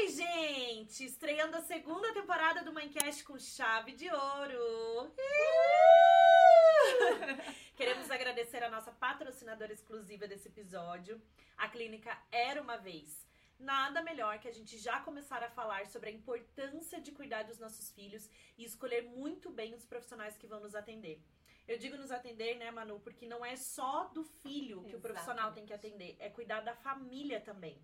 Oi, gente! Estreando a segunda temporada do Minecast com chave de ouro. Queremos agradecer a nossa patrocinadora exclusiva desse episódio, a clínica Era Uma Vez. Nada melhor que a gente já começar a falar sobre a importância de cuidar dos nossos filhos e escolher muito bem os profissionais que vão nos atender. Eu digo nos atender, né, Manu, porque não é só do filho que Exatamente. o profissional tem que atender, é cuidar da família também.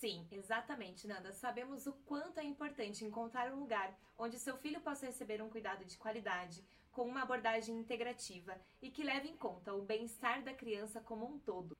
Sim, exatamente, Nanda. Sabemos o quanto é importante encontrar um lugar onde seu filho possa receber um cuidado de qualidade, com uma abordagem integrativa e que leve em conta o bem-estar da criança como um todo.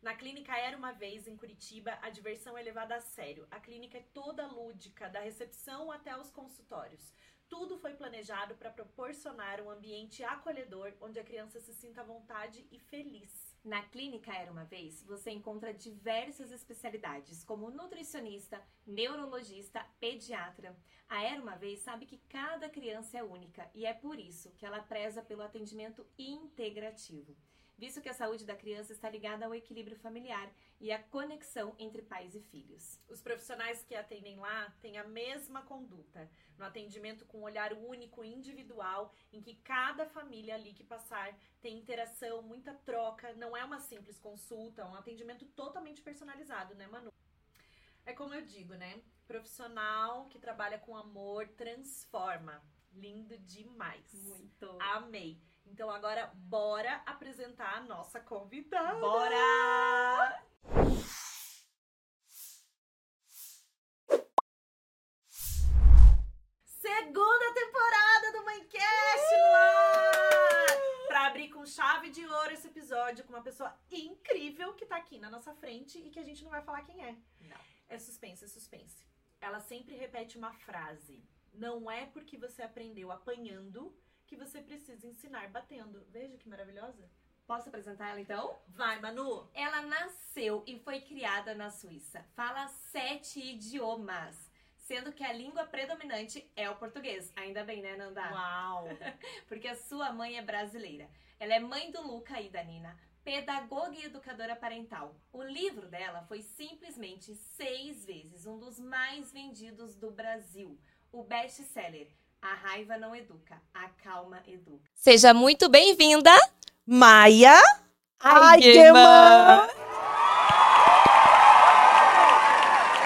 Na clínica Era uma Vez, em Curitiba, a diversão é levada a sério. A clínica é toda lúdica, da recepção até os consultórios. Tudo foi planejado para proporcionar um ambiente acolhedor onde a criança se sinta à vontade e feliz. Na Clínica Era Uma Vez, você encontra diversas especialidades, como nutricionista, neurologista, pediatra. A Era Uma Vez sabe que cada criança é única e é por isso que ela preza pelo atendimento integrativo visto que a saúde da criança está ligada ao equilíbrio familiar e à conexão entre pais e filhos. Os profissionais que atendem lá têm a mesma conduta, no atendimento com um olhar único e individual, em que cada família ali que passar tem interação, muita troca, não é uma simples consulta, é um atendimento totalmente personalizado, né, Manu? É como eu digo, né? Profissional que trabalha com amor transforma. Lindo demais. Muito. Amei. Então agora bora apresentar a nossa convidada. Bora! Segunda temporada do Minecast no ar! Pra abrir com chave de ouro esse episódio com uma pessoa incrível que tá aqui na nossa frente e que a gente não vai falar quem é. Não. É suspense, é suspense. Ela sempre repete uma frase. Não é porque você aprendeu apanhando que você precisa ensinar batendo. Veja que maravilhosa. Posso apresentar ela então? Vai, Manu! Ela nasceu e foi criada na Suíça. Fala sete idiomas. Sendo que a língua predominante é o português. Ainda bem, né, Nanda? Uau! Porque a sua mãe é brasileira. Ela é mãe do Luca e da Nina, pedagoga e educadora parental. O livro dela foi simplesmente seis vezes um dos mais vendidos do Brasil. O best-seller a raiva não educa, a calma educa. Seja muito bem-vinda, Maia Aigeman.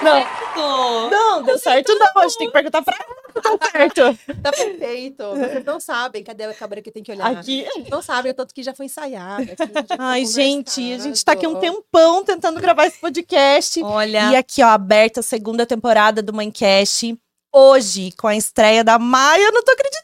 Não, não, deu certo não. A gente tem que perguntar pra ela. Tá certo. Tá perfeito. Vocês não sabem. Cadê a câmera que tem que olhar? Aqui. Não sabem, o tanto que já foi ensaiado. Ai, gente, a gente tá aqui um tempão tentando gravar esse podcast. Olha. E aqui, ó, aberta a segunda temporada do Minecast hoje, com a estreia da Maia, eu não tô acreditando.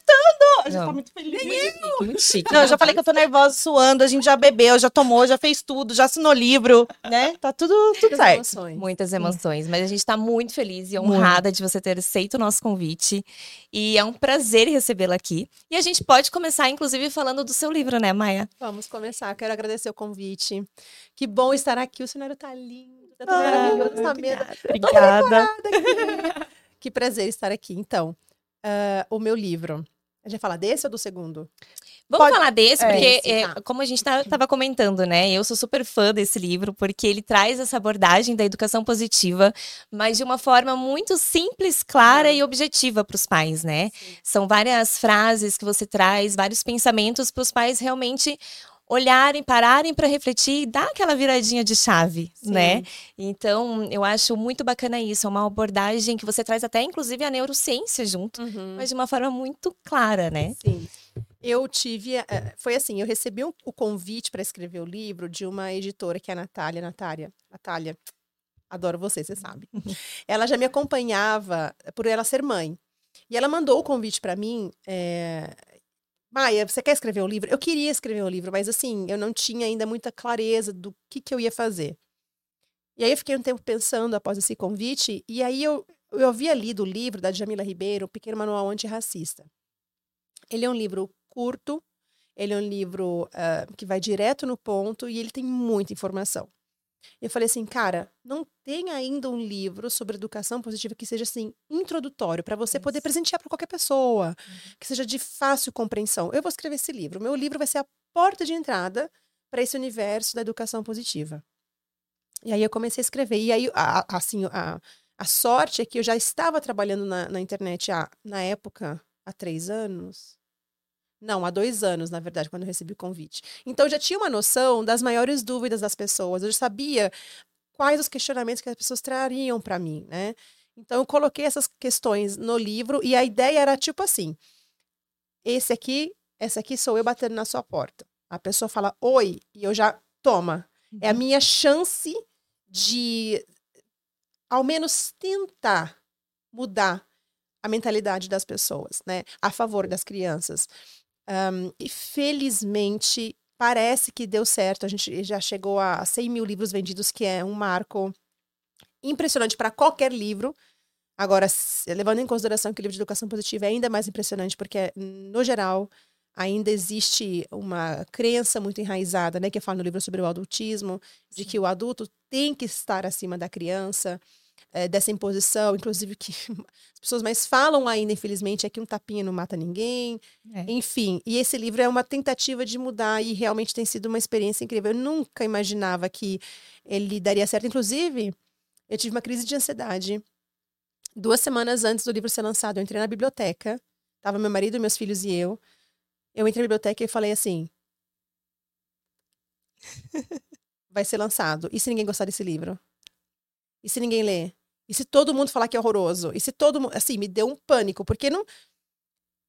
A gente não. tá muito feliz. Muito chique, muito chique. Não, eu já falei que eu tô nervosa, suando, a gente já bebeu, já tomou, já fez tudo, já assinou livro, né? Tá tudo, tudo Muitas certo. Emoções. Muitas emoções, mas a gente tá muito feliz e honrada muito. de você ter aceito o nosso convite. E é um prazer recebê-la aqui. E a gente pode começar, inclusive, falando do seu livro, né, Maia? Vamos começar. Quero agradecer o convite. Que bom estar aqui. O cenário tá lindo. Tá tudo ah, maravilhoso. Tá obrigada. obrigada. Que prazer estar aqui. Então, uh, o meu livro. A gente vai falar desse ou do segundo? Vamos Pode... falar desse, porque, é, esse, tá. é, como a gente estava tá, comentando, né? Eu sou super fã desse livro, porque ele traz essa abordagem da educação positiva, mas de uma forma muito simples, clara e objetiva para os pais, né? Sim. São várias frases que você traz, vários pensamentos para os pais realmente olharem, pararem para refletir e dar aquela viradinha de chave, Sim. né? Então, eu acho muito bacana isso, é uma abordagem que você traz até inclusive a neurociência junto, uhum. mas de uma forma muito clara, né? Sim. Eu tive, eh, foi assim, eu recebi o convite para escrever o livro de uma editora que é a Natália, Natália, Natália, adoro você, você sabe. ela já me acompanhava por ela ser mãe. E ela mandou o convite para mim é, Maia, você quer escrever um livro? Eu queria escrever um livro, mas assim, eu não tinha ainda muita clareza do que, que eu ia fazer. E aí eu fiquei um tempo pensando após esse convite, e aí eu, eu havia lido o livro da Jamila Ribeiro, O Pequeno Manual Antirracista. Ele é um livro curto, ele é um livro uh, que vai direto no ponto e ele tem muita informação. Eu falei assim, cara, não tem ainda um livro sobre educação positiva que seja assim introdutório para você Isso. poder presentear para qualquer pessoa, uhum. que seja de fácil compreensão. Eu vou escrever esse livro. Meu livro vai ser a porta de entrada para esse universo da educação positiva. E aí eu comecei a escrever. E aí, a, assim, a, A sorte é que eu já estava trabalhando na, na internet há, na época, há três anos. Não, há dois anos, na verdade, quando eu recebi o convite. Então, eu já tinha uma noção das maiores dúvidas das pessoas. Eu já sabia quais os questionamentos que as pessoas trariam para mim, né? Então, eu coloquei essas questões no livro e a ideia era tipo assim: esse aqui, essa aqui sou eu batendo na sua porta. A pessoa fala oi e eu já toma. É a uhum. minha chance de, ao menos, tentar mudar a mentalidade das pessoas, né? A favor das crianças. Um, e felizmente parece que deu certo. A gente já chegou a 100 mil livros vendidos, que é um marco impressionante para qualquer livro. Agora, levando em consideração que o livro de educação positiva é ainda mais impressionante, porque, no geral, ainda existe uma crença muito enraizada, né, que fala no livro sobre o adultismo, de que o adulto tem que estar acima da criança, é, dessa imposição, inclusive que as pessoas mais falam ainda, infelizmente, é que um tapinha não mata ninguém, é. enfim. E esse livro é uma tentativa de mudar e realmente tem sido uma experiência incrível. Eu nunca imaginava que ele daria certo. Inclusive, eu tive uma crise de ansiedade duas semanas antes do livro ser lançado. Eu entrei na biblioteca, tava meu marido, meus filhos e eu. Eu entrei na biblioteca e falei assim: vai ser lançado. E se ninguém gostar desse livro? E se ninguém ler? E se todo mundo falar que é horroroso? E se todo mundo. Assim, me deu um pânico, porque não,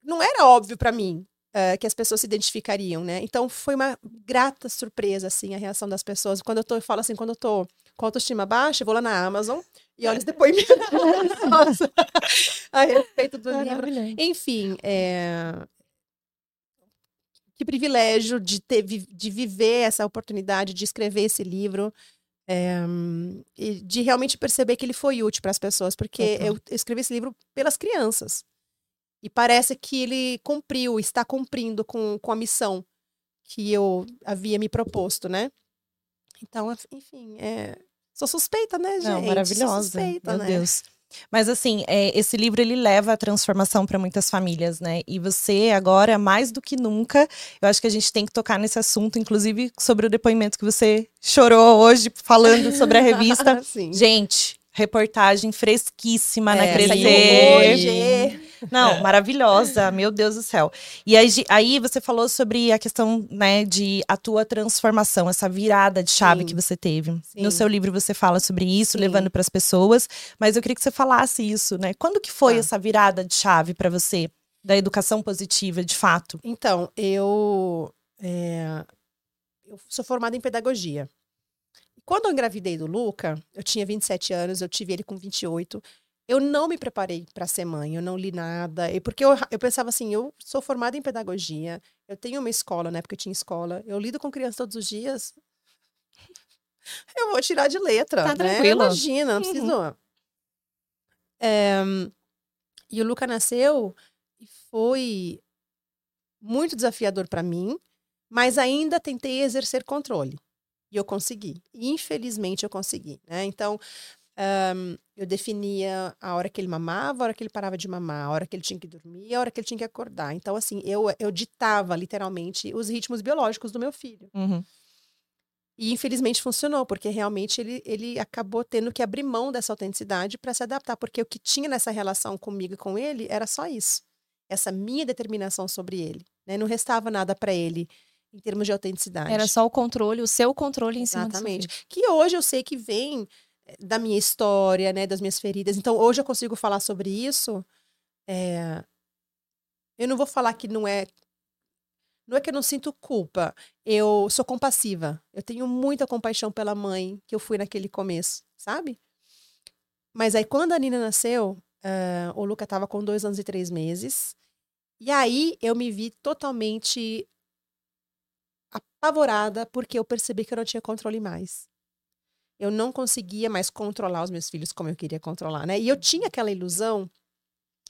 não era óbvio para mim uh, que as pessoas se identificariam, né? Então foi uma grata surpresa, assim, a reação das pessoas. Quando eu tô, eu falo assim, quando eu tô com autoestima baixa, eu vou lá na Amazon e olho os depoimentos a respeito do livro. Enfim, é, que privilégio de ter de viver essa oportunidade de escrever esse livro é, de realmente perceber que ele foi útil para as pessoas, porque uhum. eu escrevi esse livro pelas crianças. E parece que ele cumpriu, está cumprindo com, com a missão que eu havia me proposto, né? Então, enfim, é... sou suspeita, né, gente? Não, maravilhosa. Sou suspeita, Meu né? Deus. Mas assim, é, esse livro ele leva a transformação para muitas famílias, né? E você agora, mais do que nunca, eu acho que a gente tem que tocar nesse assunto, inclusive sobre o depoimento que você chorou hoje falando sobre a revista. gente, reportagem fresquíssima é, na Crescer. Hoje. Não, é. maravilhosa, meu Deus do céu. E aí, aí, você falou sobre a questão, né, de a tua transformação, essa virada de chave Sim. que você teve. Sim. No seu livro você fala sobre isso, Sim. levando para as pessoas, mas eu queria que você falasse isso, né? Quando que foi ah. essa virada de chave para você da educação positiva, de fato? Então, eu é, eu sou formada em pedagogia. Quando eu engravidei do Luca, eu tinha 27 anos, eu tive ele com 28. Eu não me preparei para ser mãe, eu não li nada. E porque eu, eu pensava assim, eu sou formada em pedagogia, eu tenho uma escola, né? Porque eu tinha escola, eu lido com crianças todos os dias. Eu vou tirar de letra, tá né? Tranquilo. Imagina, não preciso. Uhum. É, e o Luca nasceu e foi muito desafiador para mim, mas ainda tentei exercer controle. E eu consegui. Infelizmente, eu consegui. Né? Então, um, eu definia a hora que ele mamava, a hora que ele parava de mamar, a hora que ele tinha que dormir, a hora que ele tinha que acordar. Então, assim, eu, eu ditava literalmente os ritmos biológicos do meu filho. Uhum. E infelizmente funcionou, porque realmente ele, ele acabou tendo que abrir mão dessa autenticidade para se adaptar, porque o que tinha nessa relação comigo e com ele era só isso. Essa minha determinação sobre ele. Né? Não restava nada para ele em termos de autenticidade. Era só o controle, o seu controle em cima Exatamente. Que hoje eu sei que vem da minha história, né, das minhas feridas. Então, hoje eu consigo falar sobre isso. É... Eu não vou falar que não é. Não é que eu não sinto culpa. Eu sou compassiva. Eu tenho muita compaixão pela mãe que eu fui naquele começo, sabe? Mas aí, quando a Nina nasceu, uh, o Luca estava com dois anos e três meses. E aí eu me vi totalmente apavorada porque eu percebi que eu não tinha controle mais. Eu não conseguia mais controlar os meus filhos como eu queria controlar, né? E eu tinha aquela ilusão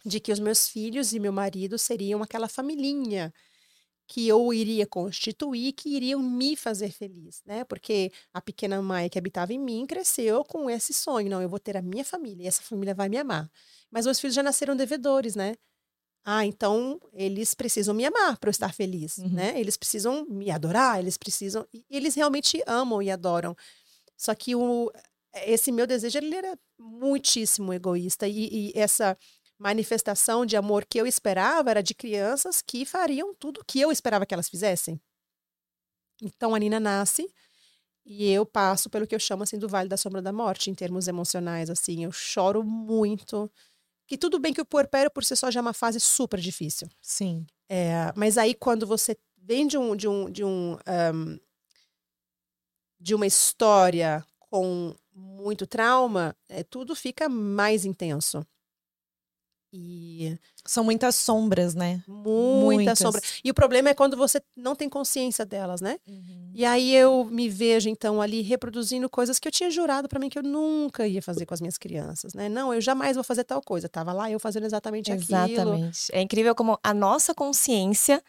de que os meus filhos e meu marido seriam aquela familhinha que eu iria constituir, que iriam me fazer feliz, né? Porque a pequena Maia que habitava em mim cresceu com esse sonho, não, eu vou ter a minha família e essa família vai me amar. Mas meus filhos já nasceram devedores, né? Ah, então eles precisam me amar para eu estar feliz, uhum. né? Eles precisam me adorar, eles precisam. E eles realmente amam e adoram. Só que o, esse meu desejo ele era muitíssimo egoísta. E, e, essa manifestação de amor que eu esperava era de crianças que fariam tudo o que eu esperava que elas fizessem. Então a Nina nasce e eu passo pelo que eu chamo assim do Vale da Sombra da Morte em termos emocionais assim, eu choro muito. Que tudo bem que o puerpério por si só já é uma fase super difícil. Sim. É, mas aí quando você vem de um de um de um, um de uma história com muito trauma, é, tudo fica mais intenso. E são muitas sombras, né? Muitas, muitas. sombras. E o problema é quando você não tem consciência delas, né? Uhum. E aí eu me vejo então ali reproduzindo coisas que eu tinha jurado para mim que eu nunca ia fazer com as minhas crianças, né? Não, eu jamais vou fazer tal coisa. Tava lá eu fazendo exatamente, exatamente. aquilo. Exatamente. É incrível como a nossa consciência,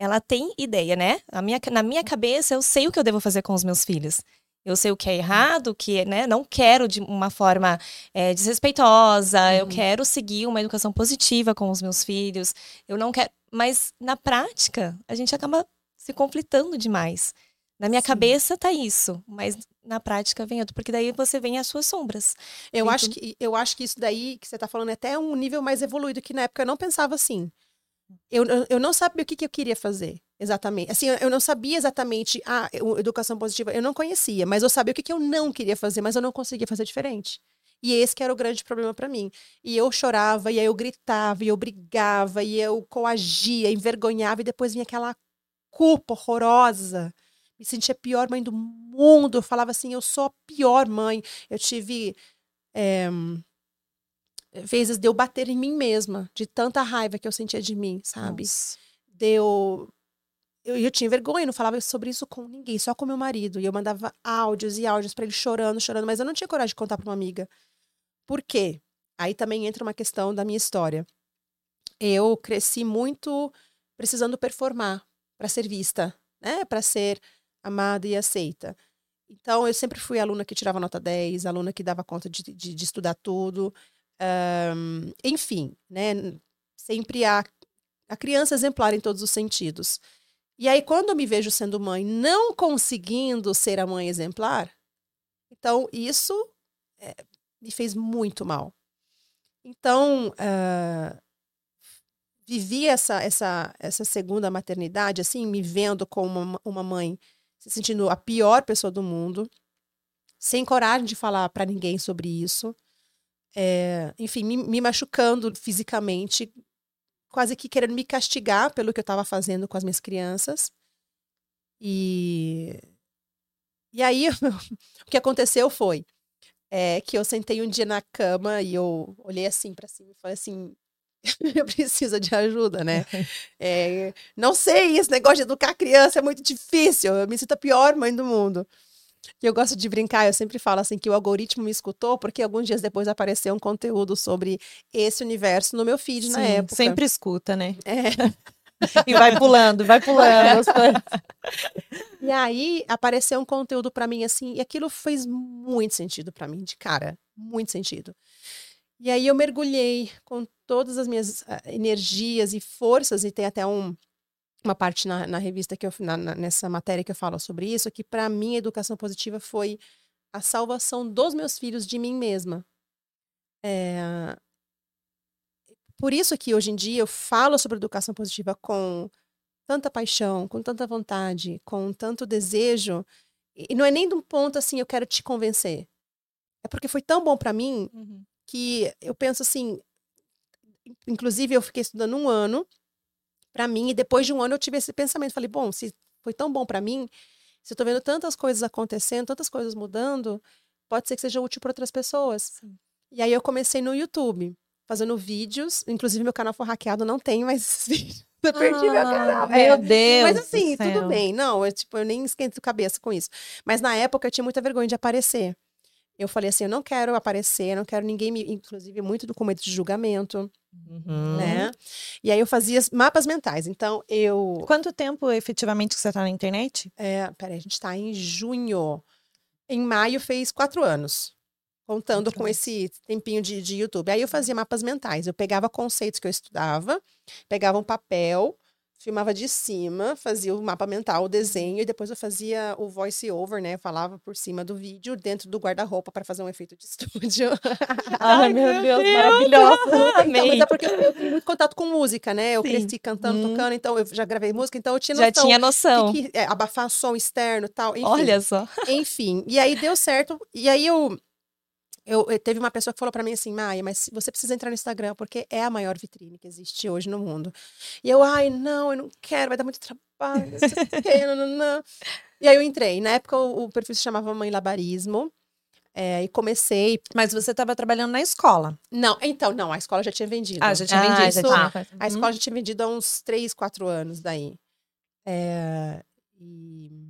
ela tem ideia, né? A minha, na minha cabeça eu sei o que eu devo fazer com os meus filhos. Eu sei o que é errado, o que né, não quero de uma forma é, desrespeitosa, uhum. eu quero seguir uma educação positiva com os meus filhos, eu não quero. Mas na prática, a gente acaba se conflitando demais. Na minha Sim. cabeça tá isso, mas na prática vem outro, porque daí você vem as suas sombras. Eu, acho, que, eu acho que isso daí que você tá falando é até um nível mais evoluído, que na época eu não pensava assim. Eu, eu não sabia o que, que eu queria fazer. Exatamente. Assim, eu não sabia exatamente a ah, educação positiva, eu não conhecia, mas eu sabia o que, que eu não queria fazer, mas eu não conseguia fazer diferente. E esse que era o grande problema para mim. E eu chorava, e aí eu gritava, e eu brigava, e eu coagia, envergonhava, e depois vinha aquela culpa horrorosa. Me sentia a pior mãe do mundo. Eu falava assim, eu sou a pior mãe. Eu tive é, vezes de eu bater em mim mesma, de tanta raiva que eu sentia de mim, sabe? Nossa. Deu eu, eu tinha vergonha, não falava sobre isso com ninguém, só com meu marido. E eu mandava áudios e áudios para ele chorando, chorando, mas eu não tinha coragem de contar para uma amiga. Por quê? Aí também entra uma questão da minha história. Eu cresci muito precisando performar para ser vista, né? Para ser amada e aceita. Então, eu sempre fui aluna que tirava nota 10, aluna que dava conta de, de, de estudar tudo. Um, enfim, né? Sempre a, a criança exemplar em todos os sentidos. E aí, quando eu me vejo sendo mãe, não conseguindo ser a mãe exemplar, então isso é, me fez muito mal. Então, uh, vivi essa, essa, essa segunda maternidade, assim, me vendo como uma, uma mãe, se sentindo a pior pessoa do mundo, sem coragem de falar para ninguém sobre isso. É, enfim, me, me, machucando fisicamente, quase que querendo me castigar pelo que eu estava fazendo com as minhas crianças. E e aí o que aconteceu foi é, que eu sentei um dia na cama e eu olhei assim para cima e falei assim eu preciso de ajuda, né? É, não sei, esse negócio de educar criança é muito difícil. Eu me sinto a pior mãe do mundo. E eu gosto de brincar, eu sempre falo assim que o algoritmo me escutou, porque alguns dias depois apareceu um conteúdo sobre esse universo no meu feed Sim, na época. Sempre escuta, né? É. e vai pulando, vai pulando. e aí apareceu um conteúdo para mim assim, e aquilo fez muito sentido para mim, de cara, muito sentido. E aí eu mergulhei com todas as minhas uh, energias e forças, e tem até um, uma parte na, na revista que eu na, na, nessa matéria que eu falo sobre isso, que para mim a educação positiva foi a salvação dos meus filhos de mim mesma. É... Por isso que hoje em dia eu falo sobre educação positiva com tanta paixão, com tanta vontade, com tanto desejo, e não é nem de um ponto assim, eu quero te convencer. É porque foi tão bom para mim uhum. que eu penso assim, inclusive eu fiquei estudando um ano para mim. E depois de um ano eu tive esse pensamento. Falei, bom, se foi tão bom para mim, se eu tô vendo tantas coisas acontecendo, tantas coisas mudando, pode ser que seja útil para outras pessoas. Sim. E aí eu comecei no YouTube, fazendo vídeos. Inclusive, meu canal foi hackeado, não tem mais esses vídeos. Eu perdi ah, meu canal. Meu é. Deus. Mas assim, tudo bem. Não, eu, tipo, eu nem esquento cabeça com isso. Mas na época eu tinha muita vergonha de aparecer. Eu falei assim, eu não quero aparecer, não quero ninguém me, inclusive muito documento de julgamento. Uhum. Né? E aí eu fazia mapas mentais. Então eu. Quanto tempo efetivamente que você está na internet? É, peraí, a gente está em junho. Em maio fez quatro anos. Contando com esse tempinho de, de YouTube. Aí eu fazia mapas mentais. Eu pegava conceitos que eu estudava, pegava um papel, filmava de cima, fazia o mapa mental, o desenho, e depois eu fazia o voice over, né? Eu falava por cima do vídeo, dentro do guarda-roupa, para fazer um efeito de estúdio. Ai, meu Deus, Deus maravilhosa. Então, mas é porque eu tenho muito contato com música, né? Eu Sim. cresci cantando, hum. tocando, então eu já gravei música, então eu tinha noção. Já tinha noção. Que, que, é, abafar som externo e tal. Enfim, Olha só. Enfim, e aí deu certo. E aí eu eu, eu, teve uma pessoa que falou para mim assim, Maia, mas você precisa entrar no Instagram, porque é a maior vitrine que existe hoje no mundo. E eu, ai, não, eu não quero, vai dar muito trabalho, não, não, não. E aí eu entrei. Na época o, o perfil se chamava Mãe Labarismo. É, e comecei. Mas você estava trabalhando na escola? Não, então, não, a escola já tinha vendido. Ah, já tinha ah, vendido. Já tinha. A escola uhum. já tinha vendido há uns 3, 4 anos daí. É, e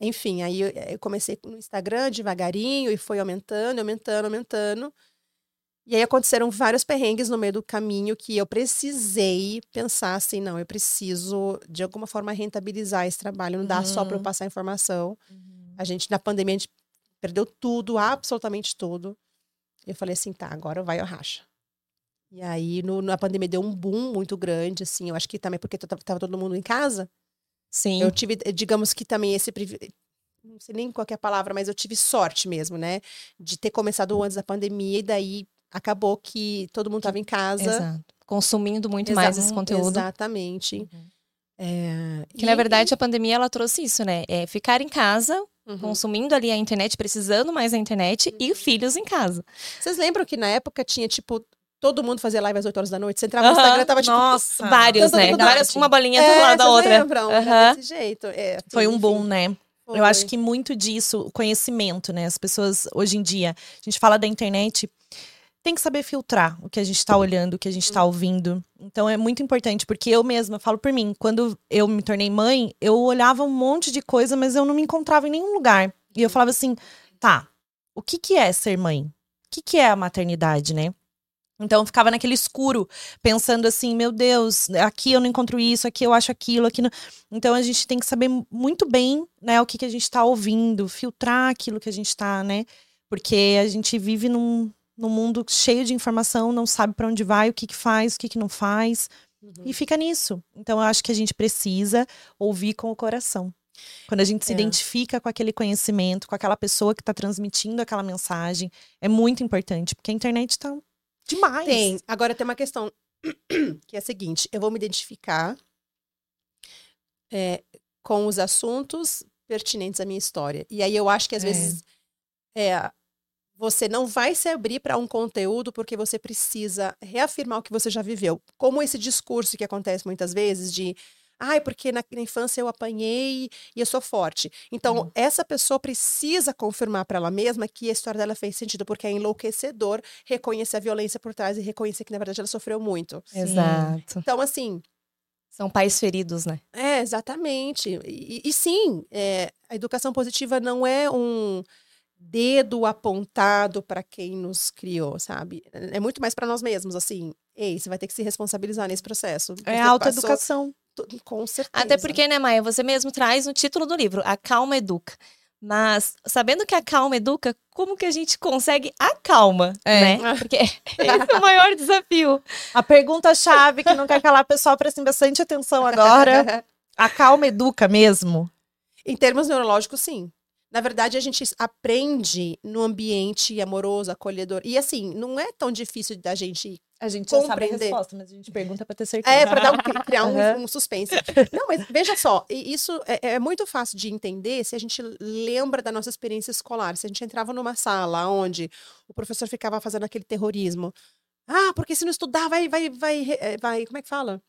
enfim, aí eu, eu comecei no Instagram devagarinho e foi aumentando, aumentando, aumentando. E aí aconteceram vários perrengues no meio do caminho que eu precisei pensar assim, não, eu preciso de alguma forma rentabilizar esse trabalho, não dá uhum. só para eu passar informação. Uhum. A gente na pandemia a gente perdeu tudo, absolutamente tudo. Eu falei assim, tá, agora vai o racha. E aí no, na pandemia deu um boom muito grande, assim, eu acho que também porque tava todo mundo em casa. Sim. Eu tive, digamos que também esse não sei nem qual é a palavra, mas eu tive sorte mesmo, né? De ter começado antes da pandemia e daí acabou que todo mundo estava em casa. Exato. Consumindo muito Exa mais esse conteúdo. Exatamente. Uhum. É, que e... na verdade a pandemia ela trouxe isso, né? É ficar em casa, uhum. consumindo ali a internet, precisando mais da internet uhum. e filhos em casa. Vocês lembram que na época tinha tipo todo mundo fazia live às 8 horas da noite. Você entrava no Instagram, tava tipo. Nossa, vários, né? Várias, uma bolinha é, do lado da outra. Lembram? Uhum. Desse jeito. É, Foi um boom, né? Foi. Eu acho que muito disso, o conhecimento, né? As pessoas, hoje em dia, a gente fala da internet, tem que saber filtrar o que a gente está olhando, o que a gente está uhum. ouvindo. Então é muito importante, porque eu mesma falo por mim, quando eu me tornei mãe, eu olhava um monte de coisa, mas eu não me encontrava em nenhum lugar. E eu falava assim, tá, o que, que é ser mãe? O que, que é a maternidade, né? Então eu ficava naquele escuro, pensando assim, meu Deus, aqui eu não encontro isso, aqui eu acho aquilo, aqui não. Então a gente tem que saber muito bem, né, o que, que a gente está ouvindo, filtrar aquilo que a gente está, né? Porque a gente vive num, num mundo cheio de informação, não sabe para onde vai, o que, que faz, o que, que não faz. Uhum. E fica nisso. Então eu acho que a gente precisa ouvir com o coração. Quando a gente é. se identifica com aquele conhecimento, com aquela pessoa que está transmitindo aquela mensagem, é muito importante, porque a internet está Demais. Tem. Agora tem uma questão que é a seguinte: eu vou me identificar é, com os assuntos pertinentes à minha história. E aí eu acho que às é. vezes é, você não vai se abrir para um conteúdo porque você precisa reafirmar o que você já viveu. Como esse discurso que acontece muitas vezes de Ai, porque na, na, infância eu apanhei e eu sou forte. Então, uhum. essa pessoa precisa confirmar para ela mesma que a história dela fez sentido, porque é enlouquecedor reconhecer a violência por trás e reconhecer que, na verdade, ela sofreu muito. Exato. Então, assim. São pais feridos, né? É, exatamente. E, e sim, é, a educação positiva não é um dedo apontado para quem nos criou, sabe? É muito mais para nós mesmos, assim. Ei, você vai ter que se responsabilizar nesse processo. É autoeducação. Com certeza. Até porque, né, Maia, você mesmo traz no título do livro, A Calma Educa. Mas, sabendo que a calma educa, como que a gente consegue a calma, é. né? Porque esse é o maior desafio. A pergunta-chave que não quer calar o pessoal, prestem bastante atenção agora. A calma educa mesmo? Em termos neurológicos, sim. Na verdade, a gente aprende no ambiente amoroso, acolhedor. E assim, não é tão difícil da gente a gente já sabe a resposta, mas a gente pergunta para ter certeza. É, para um, criar um, uhum. um, suspense. Não, mas veja só, isso é, é, muito fácil de entender se a gente lembra da nossa experiência escolar. Se a gente entrava numa sala onde o professor ficava fazendo aquele terrorismo. Ah, porque se não estudar, vai, vai, vai, eh, vai, como é que fala?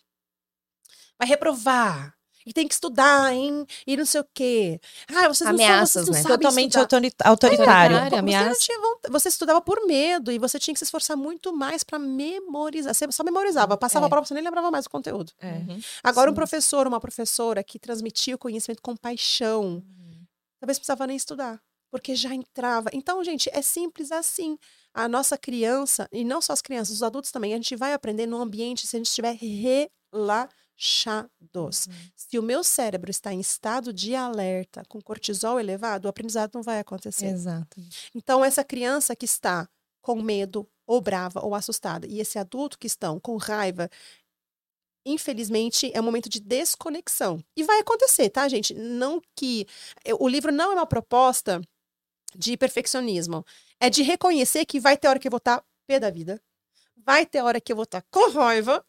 Vai reprovar e tem que estudar, hein? E não sei o quê. Ah, vocês Ameaças, não, vocês não né? Totalmente autoritário. É, você, você, estudava por medo e você tinha que se esforçar muito mais para memorizar. Você só memorizava, passava é. a prova, você nem lembrava mais o conteúdo. É. Uhum. Agora, Sim. um professor, uma professora que transmitia o conhecimento com paixão, uhum. talvez precisava nem estudar porque já entrava. Então, gente, é simples assim. A nossa criança, e não só as crianças, os adultos também, a gente vai aprender no ambiente se a gente estiver relaxado relaxados. Uhum. Se o meu cérebro está em estado de alerta, com cortisol elevado, o aprendizado não vai acontecer. Exato. Então, essa criança que está com medo, ou brava, ou assustada, e esse adulto que estão com raiva, infelizmente, é um momento de desconexão. E vai acontecer, tá, gente? Não que. O livro não é uma proposta de perfeccionismo. É de reconhecer que vai ter hora que eu vou estar pé da vida, vai ter hora que eu vou estar com raiva.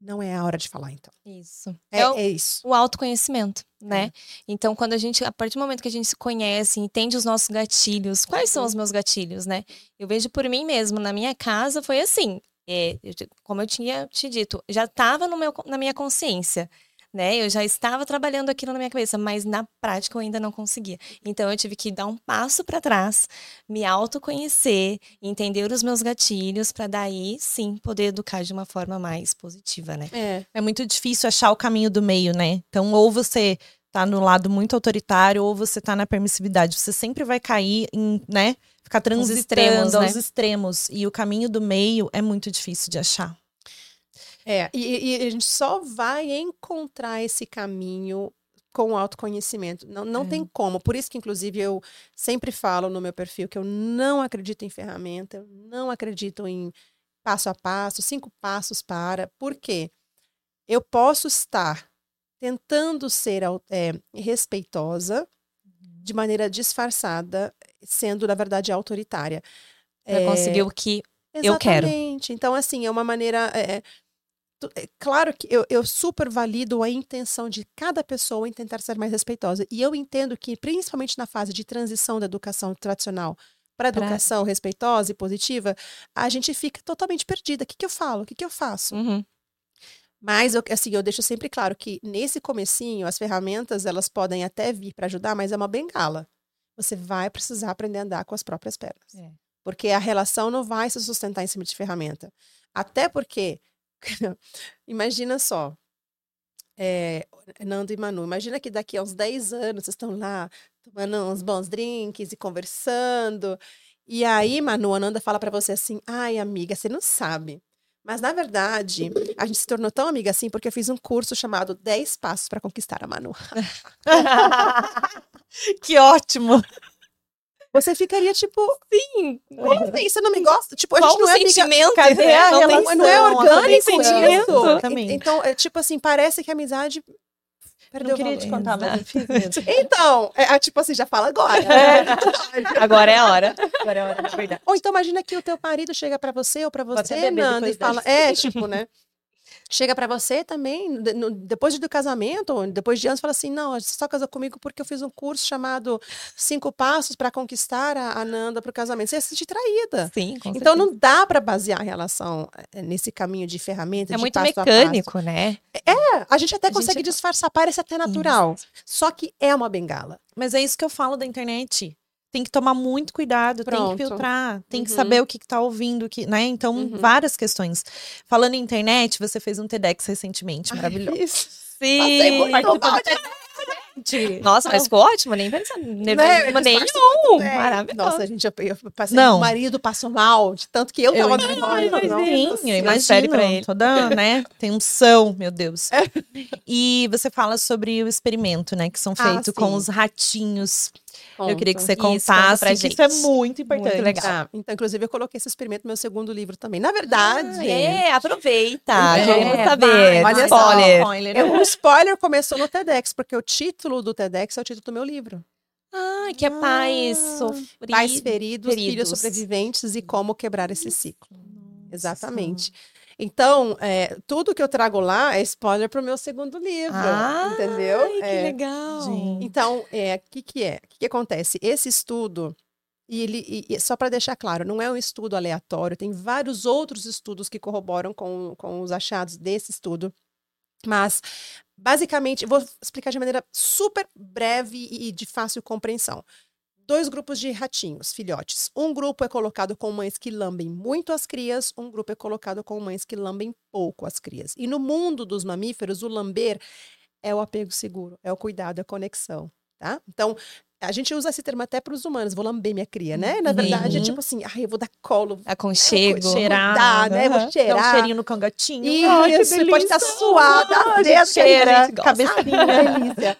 Não é a hora de falar, então. Isso. É, é, o, é isso. O autoconhecimento, né? É. Então, quando a gente, a partir do momento que a gente se conhece, entende os nossos gatilhos, quais são os meus gatilhos, né? Eu vejo por mim mesmo, na minha casa foi assim. É, como eu tinha te dito, já estava na minha consciência né? Eu já estava trabalhando aquilo na minha cabeça, mas na prática eu ainda não conseguia. Então eu tive que dar um passo para trás, me autoconhecer, entender os meus gatilhos para daí sim poder educar de uma forma mais positiva, né? É. É muito difícil achar o caminho do meio, né? Então ou você tá no lado muito autoritário ou você tá na permissividade. Você sempre vai cair em, né? Ficar transitando extremos, aos né? extremos. E o caminho do meio é muito difícil de achar. É, e, e, a gente só vai encontrar esse caminho com o autoconhecimento. Não, não é. tem como. Por isso que, inclusive, eu sempre falo no meu perfil que eu não acredito em ferramenta, eu não acredito em passo a passo, cinco passos para. Por quê? Eu posso estar tentando ser é, respeitosa de maneira disfarçada, sendo, na verdade, autoritária. Para é, conseguir o que eu quero. Exatamente. Então, assim, é uma maneira. É, é claro que eu, eu super valido a intenção de cada pessoa em tentar ser mais respeitosa. E eu entendo que, principalmente na fase de transição da educação tradicional para a educação pra... respeitosa e positiva, a gente fica totalmente perdida. O que, que eu falo? O que, que eu faço? Uhum. Mas, eu, assim, eu deixo sempre claro que nesse comecinho, as ferramentas, elas podem até vir para ajudar, mas é uma bengala. Você vai precisar aprender a andar com as próprias pernas. É. Porque a relação não vai se sustentar em cima de ferramenta. Até porque imagina só, é, Nando e Manu, imagina que daqui a uns 10 anos vocês estão lá tomando uns bons drinks e conversando. E aí, Manu, a Nanda fala para você assim: ai, amiga, você não sabe. Mas, na verdade, a gente se tornou tão amiga assim porque eu fiz um curso chamado 10 Passos para Conquistar a Manu. que ótimo! Você ficaria tipo, sim. Como assim? Você não me gosta? Tipo, a Qual gente não é sentimento? Cadê né? a relação? Não é orgânico sentimento. Exatamente. Então, é tipo assim, parece que a amizade Perdeu não queria te contar, mas eu fiz mesmo. Então, é, é, tipo assim, já fala agora. É. Agora é a hora. Agora é a hora, na verdade. Ou então imagina que o teu marido chega pra você ou pra você, Nanda, e fala. É, tipo, né? Chega para você também, no, depois do casamento, depois de anos, fala assim: não, você só casou comigo porque eu fiz um curso chamado Cinco Passos para Conquistar a, a Nanda para o casamento. Você ia se sentir traída. Sim, com Então não dá para basear a relação eh, nesse caminho de ferramenta. É de muito passo mecânico, passo. né? É, a gente até a consegue gente... disfarçar, parece até natural. Isso. Só que é uma bengala. Mas é isso que eu falo da internet tem que tomar muito cuidado, Pronto. tem que filtrar, tem uhum. que saber o que está ouvindo, que, né? Então, uhum. várias questões. Falando em internet, você fez um TEDx recentemente, maravilhoso. Ai, Sim, Nossa, mas ficou ótimo, nem pensando. Né? Nenhum. Maravilhoso. Nossa, a gente, eu passei, não. o marido passou mal, de tanto que eu tava eu, nervosa. Sim, eu imagino. Pra ele. Toda, né, tem um são, meu Deus. É. E você fala sobre o experimento, né, que são ah, feitos ah, com os ratinhos. Conta. Eu queria que você contasse, pra gente. isso é muito importante. Muito legal. Ah, então, inclusive, eu coloquei esse experimento no meu segundo livro também. Na verdade... Ah, é, aproveita. É, queremos saber. Olha spoiler. spoiler. Né? O spoiler começou no TEDx, porque o título do TEDx é o título do meu livro. Ah, que é pais sofridos. Pais feridos, feridos, filhos sobreviventes e como quebrar esse ciclo. Exatamente. Então, é, tudo que eu trago lá é spoiler para o meu segundo livro, ah, entendeu? Ai, que é, legal. Então, o é, que, que é? O que, que acontece? Esse estudo, e ele, e, só para deixar claro, não é um estudo aleatório, tem vários outros estudos que corroboram com, com os achados desse estudo. Mas, basicamente, vou explicar de maneira super breve e de fácil compreensão dois grupos de ratinhos, filhotes. Um grupo é colocado com mães que lambem muito as crias, um grupo é colocado com mães que lambem pouco as crias. E no mundo dos mamíferos, o lamber é o apego seguro, é o cuidado, é a conexão, tá? Então, a gente usa esse termo até para os humanos, vou lamber minha cria, né? Na verdade, uhum. é tipo assim, ai, eu vou dar colo. Aconchego. Vou cheirar. Dar, né? Vou cheirar. Dar um cheirinho no cangatinho. Isso, você pode estar suada, oh, cheira, cabecinha, delícia.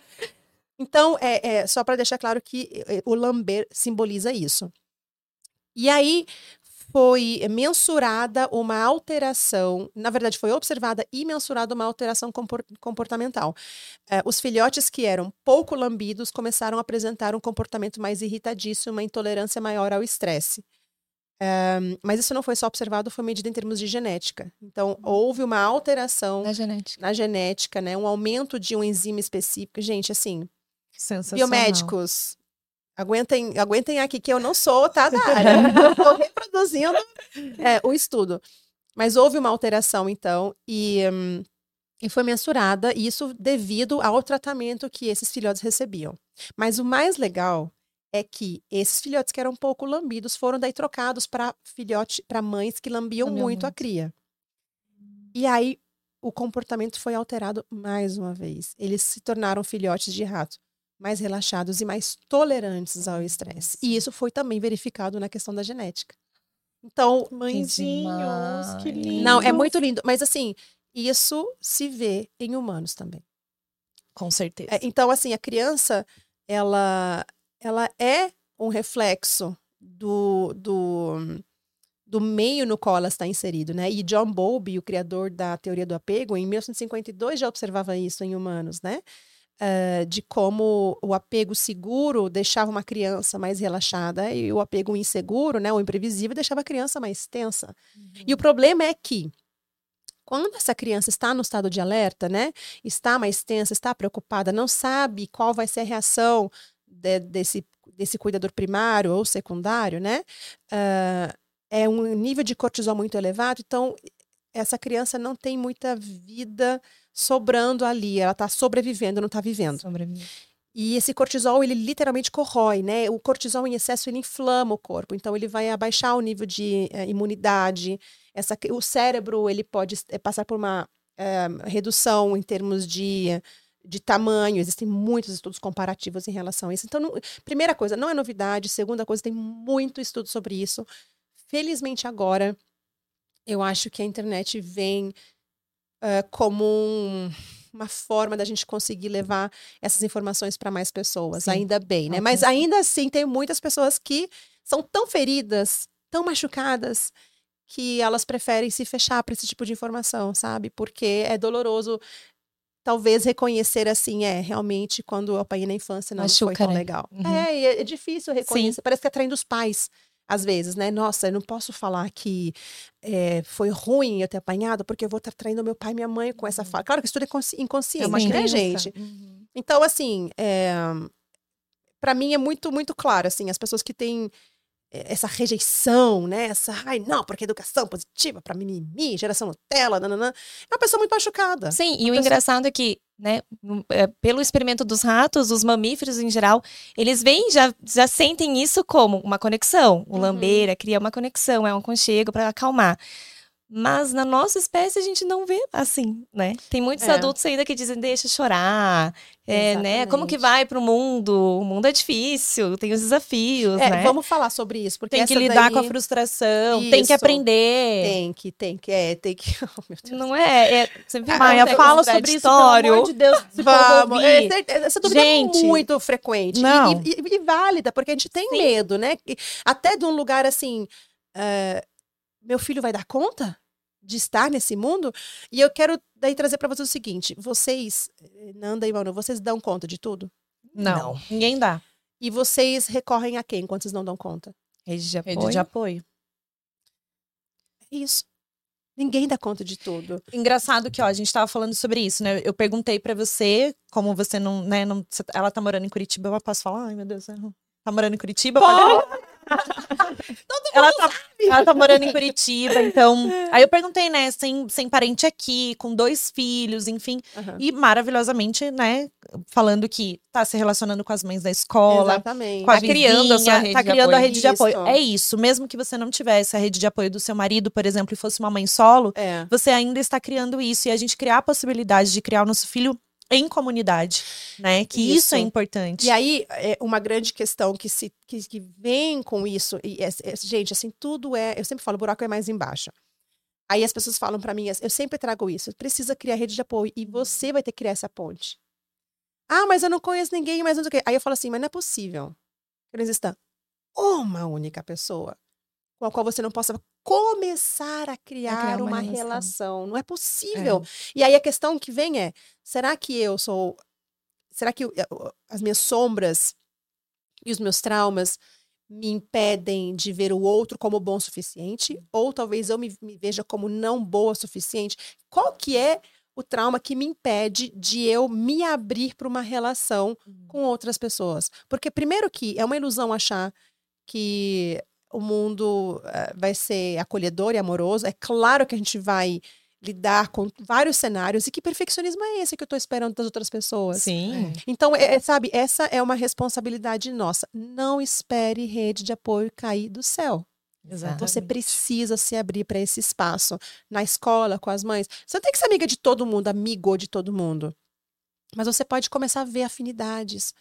Então, é, é só para deixar claro que eh, o lamber simboliza isso. E aí foi mensurada uma alteração, na verdade, foi observada e mensurada uma alteração comportamental. Uh, os filhotes que eram pouco lambidos começaram a apresentar um comportamento mais irritadiço, uma intolerância maior ao estresse. Um, mas isso não foi só observado, foi medido em termos de genética. Então, houve uma alteração na genética, na genética né? Um aumento de um enzima específico. Gente, assim, biomédicos, aguentem, aguentem aqui que eu não sou, tá, área. Estou reproduzindo é, o estudo. Mas houve uma alteração, então, e, um, e foi mensurada, isso devido ao tratamento que esses filhotes recebiam. Mas o mais legal é que esses filhotes que eram pouco lambidos foram daí trocados para filhote, para mães que lambiam muito, muito a cria. E aí o comportamento foi alterado mais uma vez. Eles se tornaram filhotes de rato mais relaxados e mais tolerantes ao estresse. E isso foi também verificado na questão da genética. Então, mãezinhos, que lindo. Não, é muito lindo, mas assim, isso se vê em humanos também. Com certeza. É, então, assim, a criança, ela ela é um reflexo do, do, do meio no qual ela está inserido, né? E John Bowlby, o criador da teoria do apego, em 1952 já observava isso em humanos, né? Uh, de como o apego seguro deixava uma criança mais relaxada e o apego inseguro, né, o imprevisível, deixava a criança mais tensa. Uhum. E o problema é que quando essa criança está no estado de alerta, né, está mais tensa, está preocupada, não sabe qual vai ser a reação de, desse, desse cuidador primário ou secundário, né? Uh, é um nível de cortisol muito elevado, então essa criança não tem muita vida sobrando ali, ela está sobrevivendo, não está vivendo. Sobrevivendo. E esse cortisol, ele literalmente corrói, né? O cortisol em excesso, ele inflama o corpo. Então, ele vai abaixar o nível de uh, imunidade. Essa, o cérebro, ele pode eh, passar por uma uh, redução em termos de de tamanho, existem muitos estudos comparativos em relação a isso. Então, não, primeira coisa, não é novidade. Segunda coisa, tem muito estudo sobre isso. Felizmente, agora, eu acho que a internet vem uh, como um, uma forma da gente conseguir levar essas informações para mais pessoas. Sim. Ainda bem, né? Okay. Mas ainda assim, tem muitas pessoas que são tão feridas, tão machucadas, que elas preferem se fechar para esse tipo de informação, sabe? Porque é doloroso talvez reconhecer assim, é, realmente, quando eu apanhei na infância não Machuca, foi tão né? legal. Uhum. É, é difícil reconhecer, Sim. parece que é traindo os pais. Às vezes, né? Nossa, eu não posso falar que é, foi ruim eu ter apanhado, porque eu vou estar traindo meu pai e minha mãe com essa uhum. fala. Claro que isso tudo é inconsciente, é uma né, gente? Uhum. Então, assim, é, para mim é muito, muito claro, assim, as pessoas que têm essa rejeição, né? Essa, ai, não, porque educação positiva para mimimi, geração Nutella, nananã. É uma pessoa muito machucada. Sim, e o engraçado é que, né, é, pelo experimento dos ratos, os mamíferos em geral, eles vêm, já, já sentem isso como uma conexão. O uhum. lambeira cria uma conexão, é um aconchego para acalmar. Mas na nossa espécie a gente não vê assim, né? Tem muitos é. adultos ainda que dizem deixa chorar, é, né? Como que vai pro mundo? O mundo é difícil, tem os desafios, é, né? Vamos falar sobre isso, porque tem que lidar daí... com a frustração, isso. tem que aprender. Tem que, tem que, é, tem que. Oh, não é? é viu Maia, fala sobre isso, pelo amor de Deus, Vamos. É, essa dúvida é gente, é muito frequente não. E, e, e, válida, porque a gente tem Sim. medo, né? Até de um lugar assim. Uh, meu filho vai dar conta de estar nesse mundo? E eu quero daí trazer para vocês o seguinte: vocês, eh, Nanda e Manu, vocês dão conta de tudo? Não, não. ninguém dá. E vocês recorrem a quem quando vocês não dão conta? Rede de apoio. Rede de apoio. É isso. Ninguém dá conta de tudo. Engraçado que, ó, a gente tava falando sobre isso, né? Eu perguntei para você, como você não, né, não, ela tá morando em Curitiba, eu posso falar? Ai, meu Deus, tá morando em Curitiba? Pode ela, tá, ela tá morando em Curitiba, então. Aí eu perguntei, né, sem, sem parente aqui, com dois filhos, enfim. Uhum. E maravilhosamente, né, falando que tá se relacionando com as mães da escola. Exatamente. Com a tá vizinha, criando a sua rede tá criando a rede de apoio. É isso. Mesmo que você não tivesse a rede de apoio do seu marido, por exemplo, e fosse uma mãe solo, é. você ainda está criando isso. E a gente criar a possibilidade de criar o nosso filho em comunidade, né? Que isso, isso é importante. E aí, é uma grande questão que se que, que vem com isso, e é, é, gente, assim, tudo é, eu sempre falo, o buraco é mais embaixo. Aí as pessoas falam para mim, eu sempre trago isso, precisa criar rede de apoio e você vai ter que criar essa ponte. Ah, mas eu não conheço ninguém, mas não sei o quê. Aí eu falo assim, mas não é possível que não exista uma única pessoa com a qual você não possa começar a criar, a criar uma, uma relação. relação. Não é possível. É. E aí a questão que vem é: será que eu sou. Será que as minhas sombras e os meus traumas me impedem de ver o outro como bom o suficiente? Ou talvez eu me, me veja como não boa o suficiente? Qual que é o trauma que me impede de eu me abrir para uma relação uhum. com outras pessoas? Porque, primeiro, que é uma ilusão achar que o mundo uh, vai ser acolhedor e amoroso. É claro que a gente vai lidar com vários cenários e que perfeccionismo é esse que eu estou esperando das outras pessoas? Sim. Então, é, é, sabe, essa é uma responsabilidade nossa. Não espere rede de apoio cair do céu. Exatamente. Você precisa se abrir para esse espaço na escola, com as mães. Você não tem que ser amiga de todo mundo, amigo de todo mundo. Mas você pode começar a ver afinidades.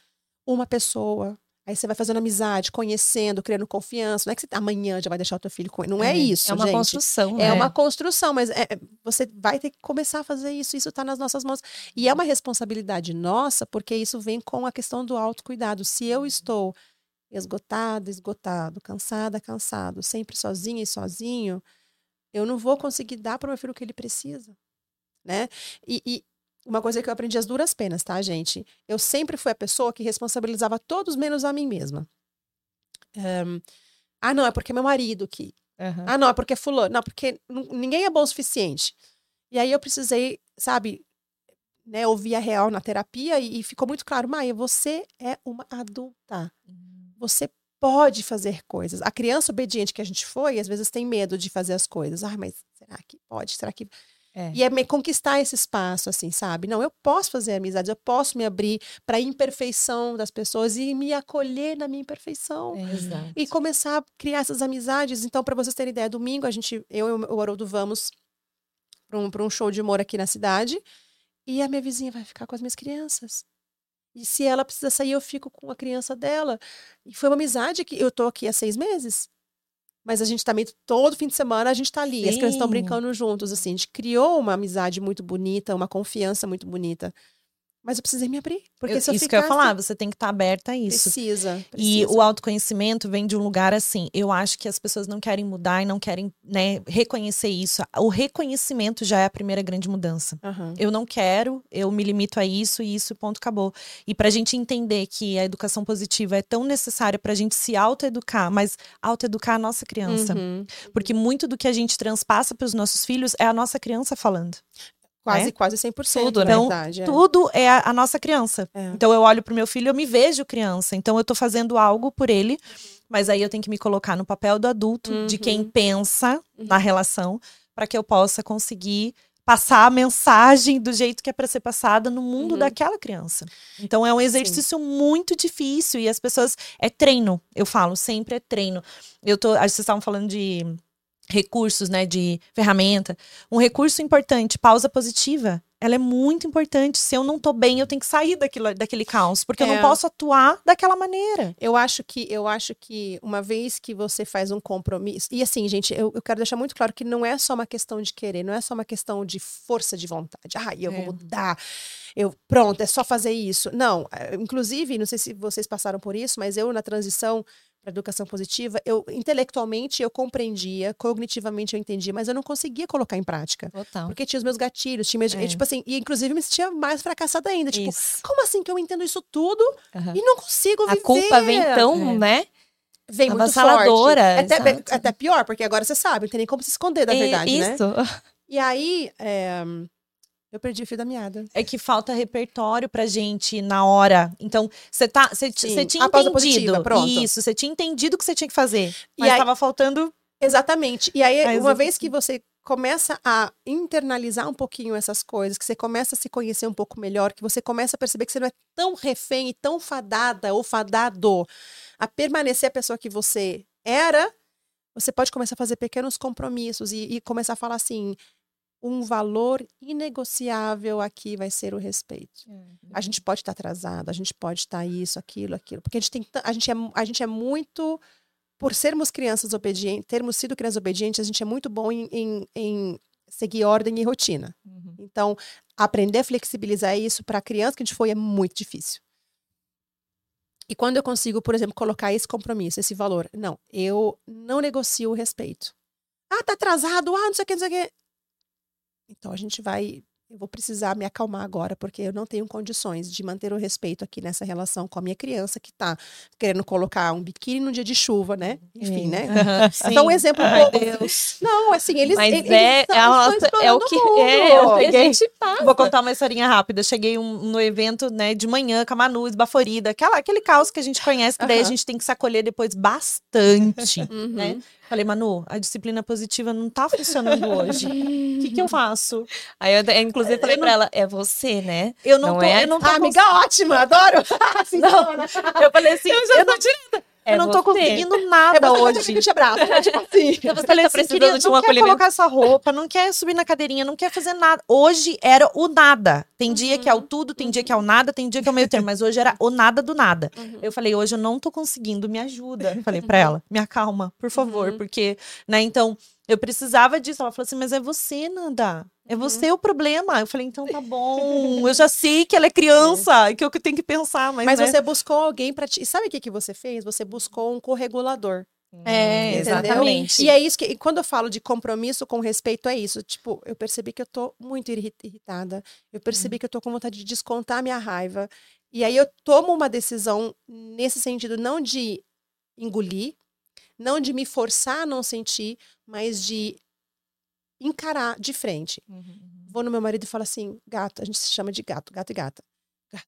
Uma pessoa, Aí você vai fazendo amizade, conhecendo, criando confiança. Não é que você amanhã já vai deixar o teu filho com ele. Não é, é isso, É uma gente. construção, É né? uma construção, mas é, você vai ter que começar a fazer isso. Isso está nas nossas mãos. E é uma responsabilidade nossa, porque isso vem com a questão do autocuidado. Se eu estou esgotada, esgotado, cansada, cansado, sempre sozinha e sozinho, eu não vou conseguir dar para o meu filho o que ele precisa. Né? E, e, uma coisa que eu aprendi as duras penas, tá, gente? Eu sempre fui a pessoa que responsabilizava todos menos a mim mesma. Um, ah, não, é porque é meu marido que. Uhum. Ah, não, é porque é fulano. Não, porque ninguém é bom o suficiente. E aí eu precisei, sabe, né, ouvir a real na terapia e, e ficou muito claro, Maia, você é uma adulta. Uhum. Você pode fazer coisas. A criança obediente que a gente foi, às vezes tem medo de fazer as coisas. Ah, mas será que pode? Será que é. E é me conquistar esse espaço, assim, sabe? Não, eu posso fazer amizades, eu posso me abrir para a imperfeição das pessoas e me acolher na minha imperfeição. É, e começar a criar essas amizades. Então, para vocês terem ideia, domingo a gente, eu e o Haroldo vamos para um, um show de humor aqui na cidade e a minha vizinha vai ficar com as minhas crianças. E se ela precisa sair, eu fico com a criança dela. E foi uma amizade que eu tô aqui há seis meses. Mas a gente também, todo fim de semana, a gente tá ali. Sim. As crianças estão brincando juntos, assim. A gente criou uma amizade muito bonita, uma confiança muito bonita. Mas eu precisei me abrir. Porque eu, se eu isso ficasse... que eu ia falar, você tem que estar tá aberta a isso. Precisa, precisa, E o autoconhecimento vem de um lugar assim. Eu acho que as pessoas não querem mudar e não querem né, reconhecer isso. O reconhecimento já é a primeira grande mudança. Uhum. Eu não quero, eu me limito a isso e isso, ponto, acabou. E pra gente entender que a educação positiva é tão necessária pra gente se autoeducar, mas autoeducar a nossa criança. Uhum. Porque muito do que a gente transpassa para os nossos filhos é a nossa criança falando. Quase, né? quase 100%, tudo, então, verdade. É. Tudo é a, a nossa criança. É. Então eu olho pro meu filho, eu me vejo criança. Então eu tô fazendo algo por ele, mas aí eu tenho que me colocar no papel do adulto, uhum. de quem pensa uhum. na relação, para que eu possa conseguir passar a mensagem do jeito que é para ser passada no mundo uhum. daquela criança. Então é um exercício Sim. muito difícil e as pessoas é treino. Eu falo, sempre é treino. Eu tô, vocês estavam falando de recursos, né, de ferramenta. Um recurso importante, pausa positiva. Ela é muito importante. Se eu não tô bem, eu tenho que sair daquilo, daquele caos, porque é. eu não é. posso atuar daquela maneira. Eu acho que eu acho que uma vez que você faz um compromisso, e assim, gente, eu, eu quero deixar muito claro que não é só uma questão de querer, não é só uma questão de força de vontade. Ah, eu é. vou mudar. Eu, pronto, é só fazer isso. Não, eh, inclusive, não sei se vocês passaram por isso, mas eu na transição para educação positiva, eu intelectualmente eu compreendia, cognitivamente eu entendia, mas eu não conseguia colocar em prática. Total. Porque tinha os meus gatilhos, tinha meus, é. tipo assim, e inclusive me sentia mais fracassada ainda, tipo, isso. como assim que eu entendo isso tudo uhum. e não consigo viver? A culpa vem tão, é. né? Vem muito forte. É até, até pior, porque agora você sabe, não tem nem como se esconder da verdade, isso. né? E aí, é, eu perdi o fio da meada. É que falta repertório pra gente na hora. Então, você tá. Você tinha entendido. Positiva, pronto. Isso, você tinha entendido o que você tinha que fazer. Mas estava faltando. Exatamente. E aí, uma vez que você começa a internalizar um pouquinho essas coisas, que você começa a se conhecer um pouco melhor, que você começa a perceber que você não é tão refém e tão fadada ou fadado a permanecer a pessoa que você era, você pode começar a fazer pequenos compromissos e, e começar a falar assim: um valor inegociável aqui vai ser o respeito. É, a gente pode estar atrasado, a gente pode estar isso, aquilo, aquilo, porque a gente tem a gente é, a gente é muito por sermos crianças obedientes, termos sido crianças obedientes, a gente é muito bom em, em, em seguir ordem e rotina. Uhum. Então, aprender a flexibilizar isso para a criança que a gente foi é muito difícil. E quando eu consigo, por exemplo, colocar esse compromisso, esse valor, não, eu não negocio o respeito. Ah, tá atrasado, ah, não sei o que, não sei o que. Então a gente vai eu vou precisar me acalmar agora, porque eu não tenho condições de manter o respeito aqui nessa relação com a minha criança que está querendo colocar um biquíni no dia de chuva, né? Enfim, né? Uhum, então, um exemplo Ai, Deus. Não, assim, eles. Mas eles, é, eles é, nossa, é o que é, é o que a gente Vou contar uma historinha rápida. Cheguei um, no evento, né, de manhã, com a Manu, esbaforida, aquela, aquele caos que a gente conhece, que daí a gente tem que se acolher depois bastante, uhum. né? Falei, Manu, a disciplina positiva não tá funcionando hoje. O que, que eu faço? Aí eu, inclusive, falei eu pra ela, é você, né? Eu não, não tô, é? eu não tô ah, amiga ótima, adoro. assim, não. Eu falei assim, eu já eu tô não... tirando. É eu não tô conseguindo nada é hoje. Que te abraço, né? tipo assim. Então você falei, tá precisando queria, de um não quer colocar essa roupa, não quer subir na cadeirinha, não quer fazer nada. Hoje era o nada. Tem dia que é o uhum. tudo, tem dia que é o nada, tem dia que é o meio termo. Mas hoje era o nada do nada. Uhum. Eu falei, hoje eu não tô conseguindo, me ajuda. Falei pra ela, me acalma, por favor. Uhum. Porque, né, então... Eu precisava disso. Ela falou assim, mas é você, Nanda. É uhum. você uhum. o problema. Eu falei, então tá bom. Eu já sei que ela é criança, é. que eu tenho que pensar. Mas, mas né? você buscou alguém para ti. E sabe o que, que você fez? Você buscou um corregulador. É, entendeu? exatamente. E é isso que, e quando eu falo de compromisso com respeito, é isso. Tipo, eu percebi que eu tô muito irritada. Eu percebi hum. que eu tô com vontade de descontar minha raiva. E aí eu tomo uma decisão nesse sentido, não de engolir, não de me forçar a não sentir, mas de encarar de frente. Uhum, uhum. Vou no meu marido e falo assim: gato, a gente se chama de gato, gato e gata. Gato.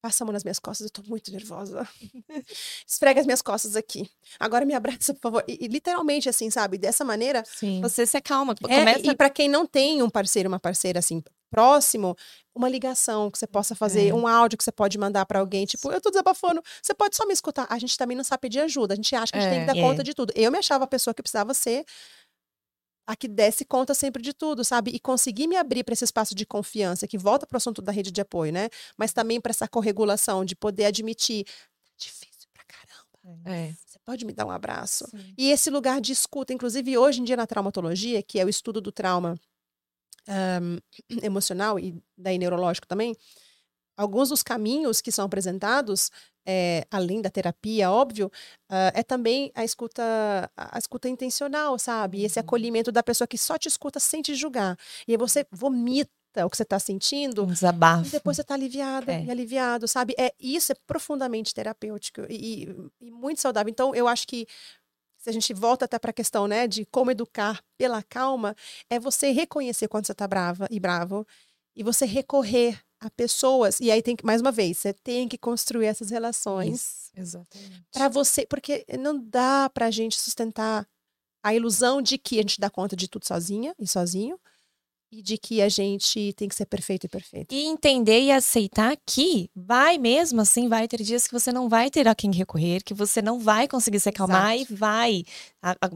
Passa a mão nas minhas costas, eu tô muito nervosa. Esfrega as minhas costas aqui. Agora me abraça, por favor. E, e literalmente, assim, sabe? Dessa maneira. Sim. Você se acalma. É, começa... E para quem não tem um parceiro, uma parceira assim, próximo, uma ligação que você possa fazer, é. um áudio que você pode mandar para alguém, tipo, eu tô desabafando, você pode só me escutar. A gente também não sabe pedir ajuda, a gente acha que a gente é, tem que dar é. conta de tudo. Eu me achava a pessoa que precisava ser a que desse conta sempre de tudo, sabe? E conseguir me abrir para esse espaço de confiança, que volta para o assunto da rede de apoio, né? Mas também para essa corregulação, de poder admitir, tá difícil pra caramba. É. Você pode me dar um abraço? Sim. E esse lugar de escuta, inclusive hoje em dia na traumatologia, que é o estudo do trauma um, emocional e daí neurológico também, alguns dos caminhos que são apresentados, é, além da terapia, óbvio, uh, é também a escuta, a escuta intencional, sabe? Esse uhum. acolhimento da pessoa que só te escuta sem te julgar. E aí você vomita o que você está sentindo. Um desabafo. E depois você está aliviada é. e aliviado, sabe? É, isso é profundamente terapêutico e, e, e muito saudável. Então, eu acho que se a gente volta até para a questão, né, de como educar pela calma, é você reconhecer quando você está brava e bravo e você recorrer a pessoas. E aí tem que, mais uma vez, você tem que construir essas relações. exatamente. Para você, porque não dá para a gente sustentar a ilusão de que a gente dá conta de tudo sozinha e sozinho e de que a gente tem que ser perfeito e perfeito. E entender e aceitar que vai mesmo assim, vai ter dias que você não vai ter a quem recorrer, que você não vai conseguir se acalmar Exato. e vai,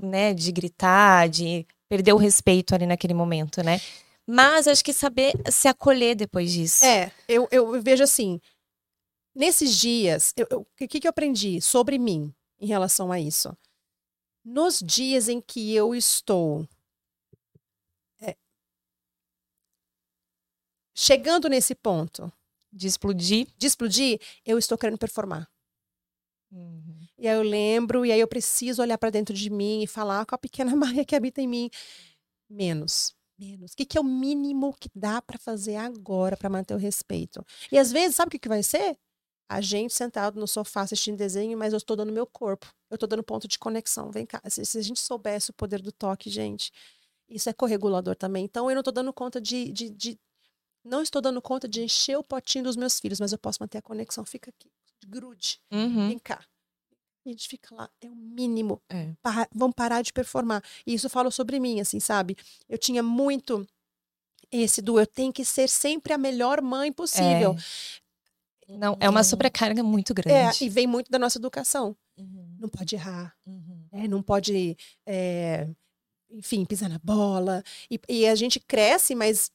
né, de gritar, de perder o respeito ali naquele momento, né? Mas acho que saber se acolher depois disso. É, eu, eu vejo assim, nesses dias, o que, que eu aprendi sobre mim em relação a isso? Nos dias em que eu estou chegando nesse ponto de explodir, de explodir, eu estou querendo performar. Uhum. E aí eu lembro, e aí eu preciso olhar para dentro de mim e falar com a pequena Maria que habita em mim. Menos, menos. O que, que é o mínimo que dá para fazer agora para manter o respeito? E às vezes, sabe o que, que vai ser? A gente sentado no sofá assistindo desenho, mas eu estou dando meu corpo. Eu estou dando ponto de conexão. Vem cá. Se, se, a gente soubesse o poder do toque, gente, isso é corregulador também. Então eu não estou dando conta de, de, de não estou dando conta de encher o potinho dos meus filhos, mas eu posso manter a conexão. Fica aqui, grude, uhum. vem cá. E a gente fica lá, é o mínimo. É. Para, vamos parar de performar. E isso fala sobre mim, assim, sabe? Eu tinha muito esse do eu tenho que ser sempre a melhor mãe possível. É. Não, é uma sobrecarga muito é, grande. É, e vem muito da nossa educação. Uhum. Não pode errar, uhum. é, não pode, é, enfim, pisar na bola. E, e, a gente cresce, mas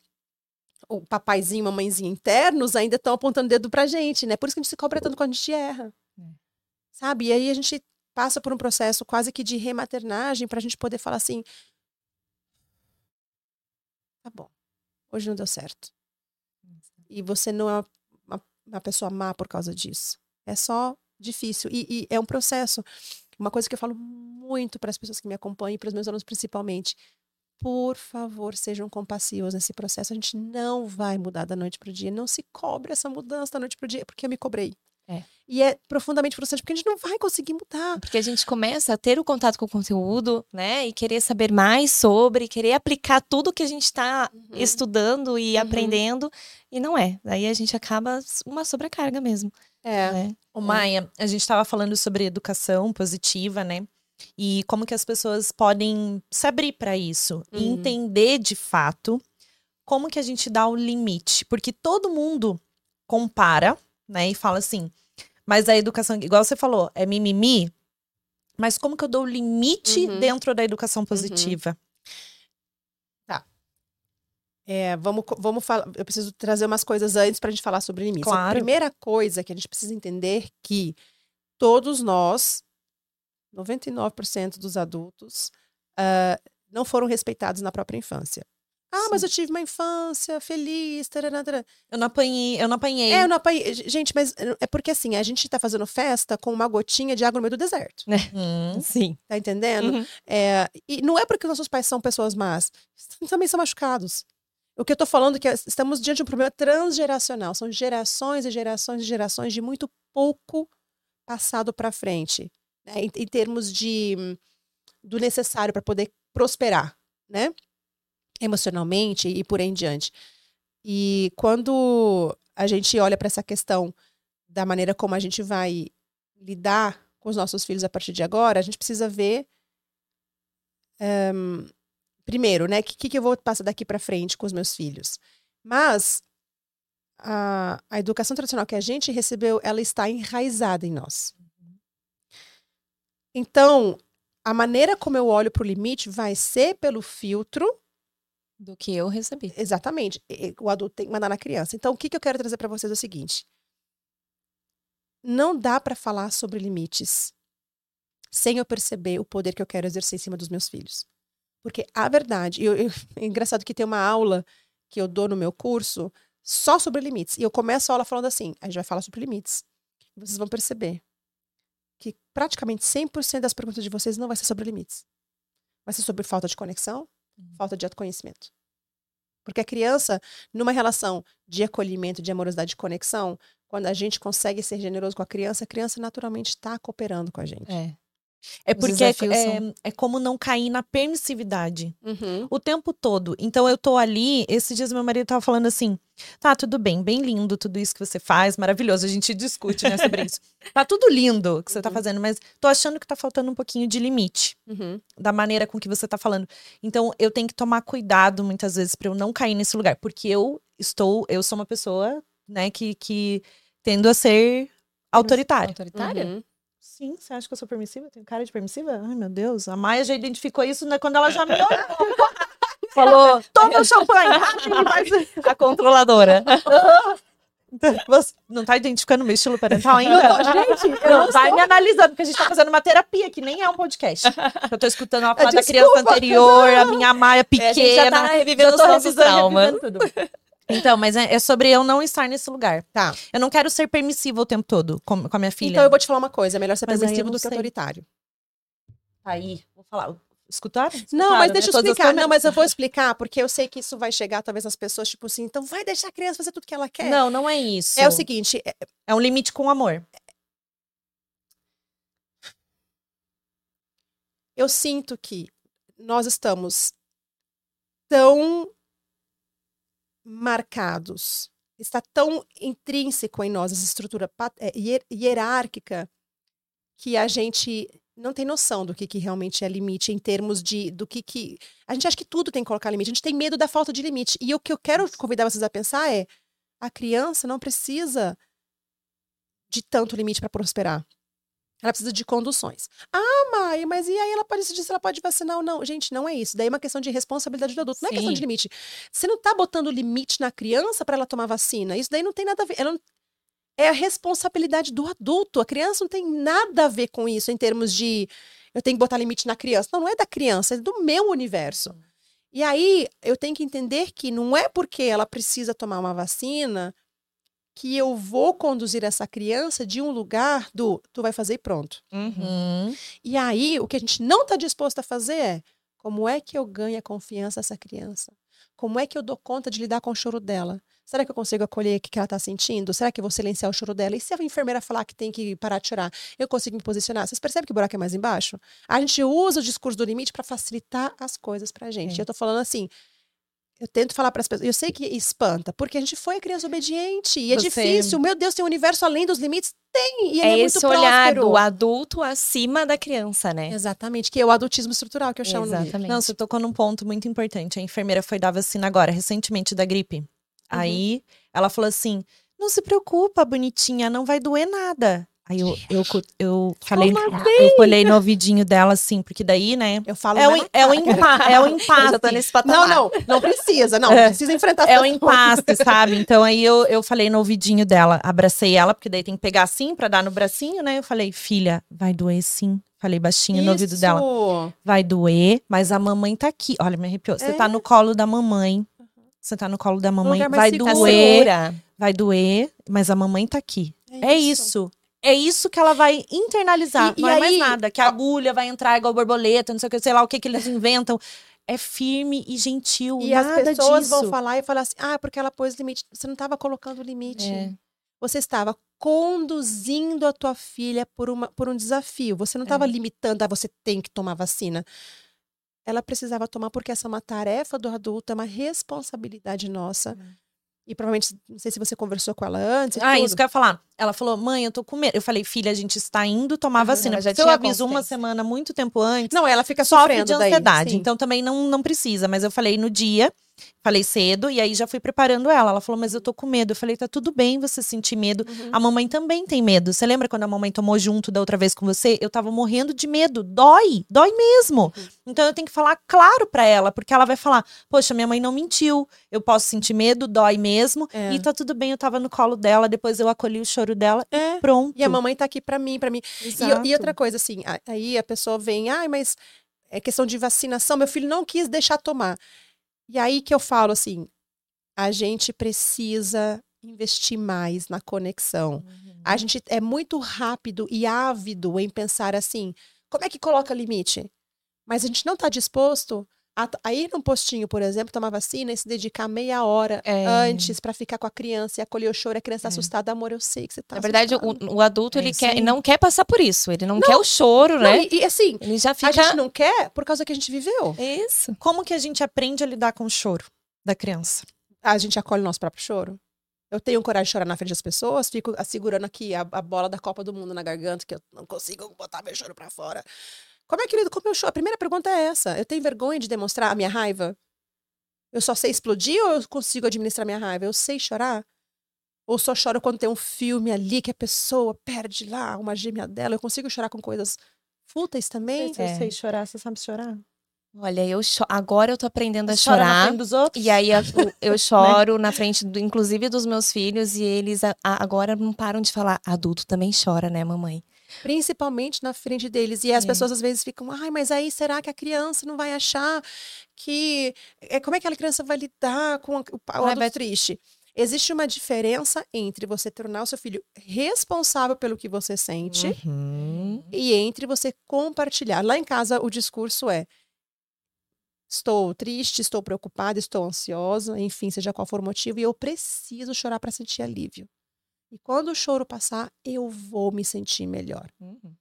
o papaizinho, mamãezinha internos ainda estão apontando o dedo pra gente, né? Por isso que a gente se cobra tanto quando a gente erra. Sabe? E aí a gente passa por um processo quase que de rematernagem pra gente poder falar assim: tá bom, hoje não deu certo. E você não é uma, uma pessoa má por causa disso. É só difícil. E, e é um processo. Uma coisa que eu falo muito para as pessoas que me acompanham e para os meus alunos principalmente. Por favor, sejam compassivos nesse processo. A gente não vai mudar da noite para o dia. Não se cobre essa mudança da noite para o dia, porque eu me cobrei. É. E é profundamente frustrante, porque a gente não vai conseguir mudar. Porque a gente começa a ter o contato com o conteúdo, né? E querer saber mais sobre, querer aplicar tudo que a gente está uhum. estudando e uhum. aprendendo. E não é. Daí a gente acaba uma sobrecarga mesmo. É. Né? O Maia, a gente estava falando sobre educação positiva, né? E como que as pessoas podem se abrir para isso uhum. e entender de fato como que a gente dá o limite, porque todo mundo compara né? E fala assim, mas a educação, igual você falou, é mimimi, mas como que eu dou o limite uhum. dentro da educação uhum. positiva? Uhum. Tá. É, vamos, vamos falar. Eu preciso trazer umas coisas antes para a gente falar sobre limites. Claro. A primeira coisa que a gente precisa entender que todos nós, 99% dos adultos, uh, não foram respeitados na própria infância. Ah, Sim. mas eu tive uma infância feliz. Tarará, tarará. Eu não apanhei, eu não apanhei. É, eu não apanhei. Gente, mas é porque assim, a gente tá fazendo festa com uma gotinha de água no meio do deserto. Uhum, sim. Tá entendendo? Uhum. É, e não é porque nossos pais são pessoas más, também são machucados. O que eu tô falando é que estamos diante de um problema transgeracional. São gerações e gerações e gerações de muito pouco passado para frente, né? em, em termos de do necessário para poder prosperar, né? Emocionalmente e por aí em diante. E quando a gente olha para essa questão da maneira como a gente vai lidar com os nossos filhos a partir de agora, a gente precisa ver um, primeiro, né, o que, que eu vou passar daqui para frente com os meus filhos. Mas a, a educação tradicional que a gente recebeu, ela está enraizada em nós. Então, a maneira como eu olho para o limite vai ser pelo filtro do que eu recebi. Exatamente. O adulto tem que mandar na criança. Então, o que, que eu quero trazer para vocês é o seguinte: não dá para falar sobre limites sem eu perceber o poder que eu quero exercer em cima dos meus filhos. Porque a verdade, eu, eu, é engraçado que tem uma aula que eu dou no meu curso só sobre limites. E eu começo a aula falando assim: a gente vai falar sobre limites. Vocês vão perceber que praticamente 100% das perguntas de vocês não vai ser sobre limites. Vai ser sobre falta de conexão. Falta de autoconhecimento. Porque a criança, numa relação de acolhimento, de amorosidade, de conexão, quando a gente consegue ser generoso com a criança, a criança naturalmente está cooperando com a gente. É. É porque é, é, é, como não cair na permissividade uhum. o tempo todo. Então eu tô ali, esses dias meu marido tava falando assim: tá, tudo bem, bem lindo tudo isso que você faz, maravilhoso. A gente discute, né, sobre isso. Tá tudo lindo que você tá uhum. fazendo, mas tô achando que tá faltando um pouquinho de limite uhum. da maneira com que você tá falando. Então eu tenho que tomar cuidado muitas vezes para eu não cair nesse lugar, porque eu estou, eu sou uma pessoa, né, que, que tendo a ser autoritária. Autoritária? Uhum. Sim, você acha que eu sou permissiva? Tenho cara de permissiva? Ai, meu Deus. A Maia já identificou isso né, quando ela já me olhou. Falou, toma o champanhe. a controladora. Você não tá identificando meu estilo parental ainda? Não, gente, eu não, vai me analisando, porque a gente tá fazendo uma terapia que nem é um podcast. Eu tô escutando a fala da criança anterior, a minha Maia pequena. É, a gente já tá revivendo os nossos traumas. Então, mas é, é, sobre eu não estar nesse lugar. Tá. Eu não quero ser permissiva o tempo todo com, com a minha filha. Então eu vou te falar uma coisa: é melhor ser mas permissivo do que autoritário. Aí, vou falar. Escutaram? Escutaram não, mas deixa né? eu explicar. Não, mas eu vou explicar, porque eu sei que isso vai chegar, talvez, as pessoas, tipo assim, então vai deixar a criança fazer tudo que ela quer. Não, não é isso. É o seguinte: é, é um limite com amor. Eu sinto que nós estamos tão marcados, está tão intrínseco em nós essa estrutura é, hierárquica que a gente não tem noção do que, que realmente é limite em termos de do que, que. A gente acha que tudo tem que colocar limite, a gente tem medo da falta de limite. E o que eu quero convidar vocês a pensar é: a criança não precisa de tanto limite para prosperar. Ela precisa de conduções. Ah, Maia, mas e aí ela pode decidir se ela pode vacinar ou não? Gente, não é isso. Daí é uma questão de responsabilidade do adulto. Não é questão de limite. Você não está botando limite na criança para ela tomar vacina. Isso daí não tem nada a ver. Ela não... É a responsabilidade do adulto. A criança não tem nada a ver com isso em termos de eu tenho que botar limite na criança. Não, não é da criança, é do meu universo. E aí eu tenho que entender que não é porque ela precisa tomar uma vacina que eu vou conduzir essa criança de um lugar do tu vai fazer e pronto. Uhum. E aí, o que a gente não está disposto a fazer é como é que eu ganho a confiança dessa criança? Como é que eu dou conta de lidar com o choro dela? Será que eu consigo acolher o que ela está sentindo? Será que eu vou silenciar o choro dela? E se a enfermeira falar que tem que parar de chorar, eu consigo me posicionar? Vocês percebem que o buraco é mais embaixo? A gente usa o discurso do limite para facilitar as coisas para a gente. É. E eu estou falando assim, eu tento falar para as pessoas, eu sei que espanta, porque a gente foi criança obediente e é Você... difícil. Meu Deus, tem um universo além dos limites? Tem, e ele é, é esse olhar próspero. do adulto acima da criança, né? Exatamente, que é o adultismo estrutural que eu chamo Exatamente. Não, você tocou num ponto muito importante. A enfermeira foi dar vacina agora, recentemente, da gripe. Uhum. Aí ela falou assim: não se preocupa, bonitinha, não vai doer nada. Aí eu, eu, eu falei, assim? eu colhei no ouvidinho dela, assim, porque daí, né? Eu falo é, o, é, o impa, é o impasse. já tô nesse patamar. Não, não, não precisa, não, é, precisa enfrentar É o impasse, sabe? Então aí eu, eu falei no ouvidinho dela, abracei ela, porque daí tem que pegar assim pra dar no bracinho, né? Eu falei, filha, vai doer sim. Falei baixinho Isso. no ouvido dela. Vai doer, mas a mamãe tá aqui. Olha, me arrepiou. Você é. tá no colo da mamãe. Você tá no colo da mamãe. Vai doer. Vai doer, mas a mamãe tá aqui. É, é isso. É isso que ela vai internalizar. E, não e é aí, mais nada. Que a agulha vai entrar igual borboleta, não sei o que, sei lá o que, que eles inventam. É firme e gentil. E as pessoas disso. vão falar e falar assim: ah, porque ela pôs limite. Você não estava colocando limite. É. Você estava conduzindo a tua filha por, uma, por um desafio. Você não estava é. limitando, ah, você tem que tomar vacina. Ela precisava tomar porque essa é uma tarefa do adulto, é uma responsabilidade nossa. É. E provavelmente, não sei se você conversou com ela antes. Ah, tudo. isso que eu ia falar. Ela falou, mãe, eu tô com medo. Eu falei, filha, a gente está indo tomar uhum, vacina. Já eu aviso uma semana muito tempo antes. Não, ela fica sofrendo de ansiedade. Daí, então também não, não precisa. Mas eu falei no dia. Falei cedo e aí já fui preparando ela. Ela falou, mas eu tô com medo. Eu falei, tá tudo bem você sentir medo. Uhum. A mamãe também tem medo. Você lembra quando a mamãe tomou junto da outra vez com você? Eu tava morrendo de medo. Dói, dói mesmo. Uhum. Então eu tenho que falar claro para ela, porque ela vai falar, poxa, minha mãe não mentiu. Eu posso sentir medo, dói mesmo. É. E tá tudo bem, eu tava no colo dela, depois eu acolhi o choro dela é. e pronto. E a mamãe tá aqui para mim, para mim. E, e, outra coisa, assim, aí a pessoa vem, ai, mas é questão de vacinação, meu filho não quis deixar tomar. E aí que eu falo assim, a gente precisa investir mais na conexão. Uhum. A gente é muito rápido e ávido em pensar assim, como é que coloca limite? Mas a gente não está disposto a, a, ir num postinho, por exemplo, tomar vacina e se dedicar meia hora é. antes para ficar com a criança e acolher o choro, a criança tá é. assustada, amor, eu sei que você tá Na verdade, o, o, adulto, é, ele quer, não quer passar por isso, ele não, não quer o choro, né? e, e, assim, ele já fica... a gente não quer por causa que a gente viveu. Isso. Como que a gente aprende a lidar com o choro da criança? A gente acolhe o nosso próprio choro. Eu tenho coragem de chorar na frente das pessoas, fico segurando aqui a, a bola da Copa do Mundo na garganta, que eu não consigo botar meu choro pra fora. Como é que lido com o meu choro? A primeira pergunta é essa. Eu tenho vergonha de demonstrar a minha raiva? Eu só sei explodir ou eu consigo administrar minha raiva? Eu sei chorar? Ou só choro quando tem um filme ali que a pessoa perde lá uma gêmea dela? Eu consigo chorar com coisas fúteis também? Se eu sei chorar, você sabe chorar? Olha, eu cho... agora eu tô aprendendo a chorar. Na frente dos outros? E aí eu, eu né? choro na frente, do, inclusive, dos meus filhos, e eles a, a, agora não param de falar. Adulto também chora, né, mamãe? Principalmente na frente deles. E as é. pessoas às vezes ficam, ai, mas aí será que a criança não vai achar que. É, como é que a criança vai lidar com o, o adulto triste? Existe uma diferença entre você tornar o seu filho responsável pelo que você sente uhum. e entre você compartilhar. Lá em casa, o discurso é: estou triste, estou preocupada, estou ansiosa, enfim, seja qual for o motivo, e eu preciso chorar para sentir alívio. E quando o choro passar, eu vou me sentir melhor. Uhum.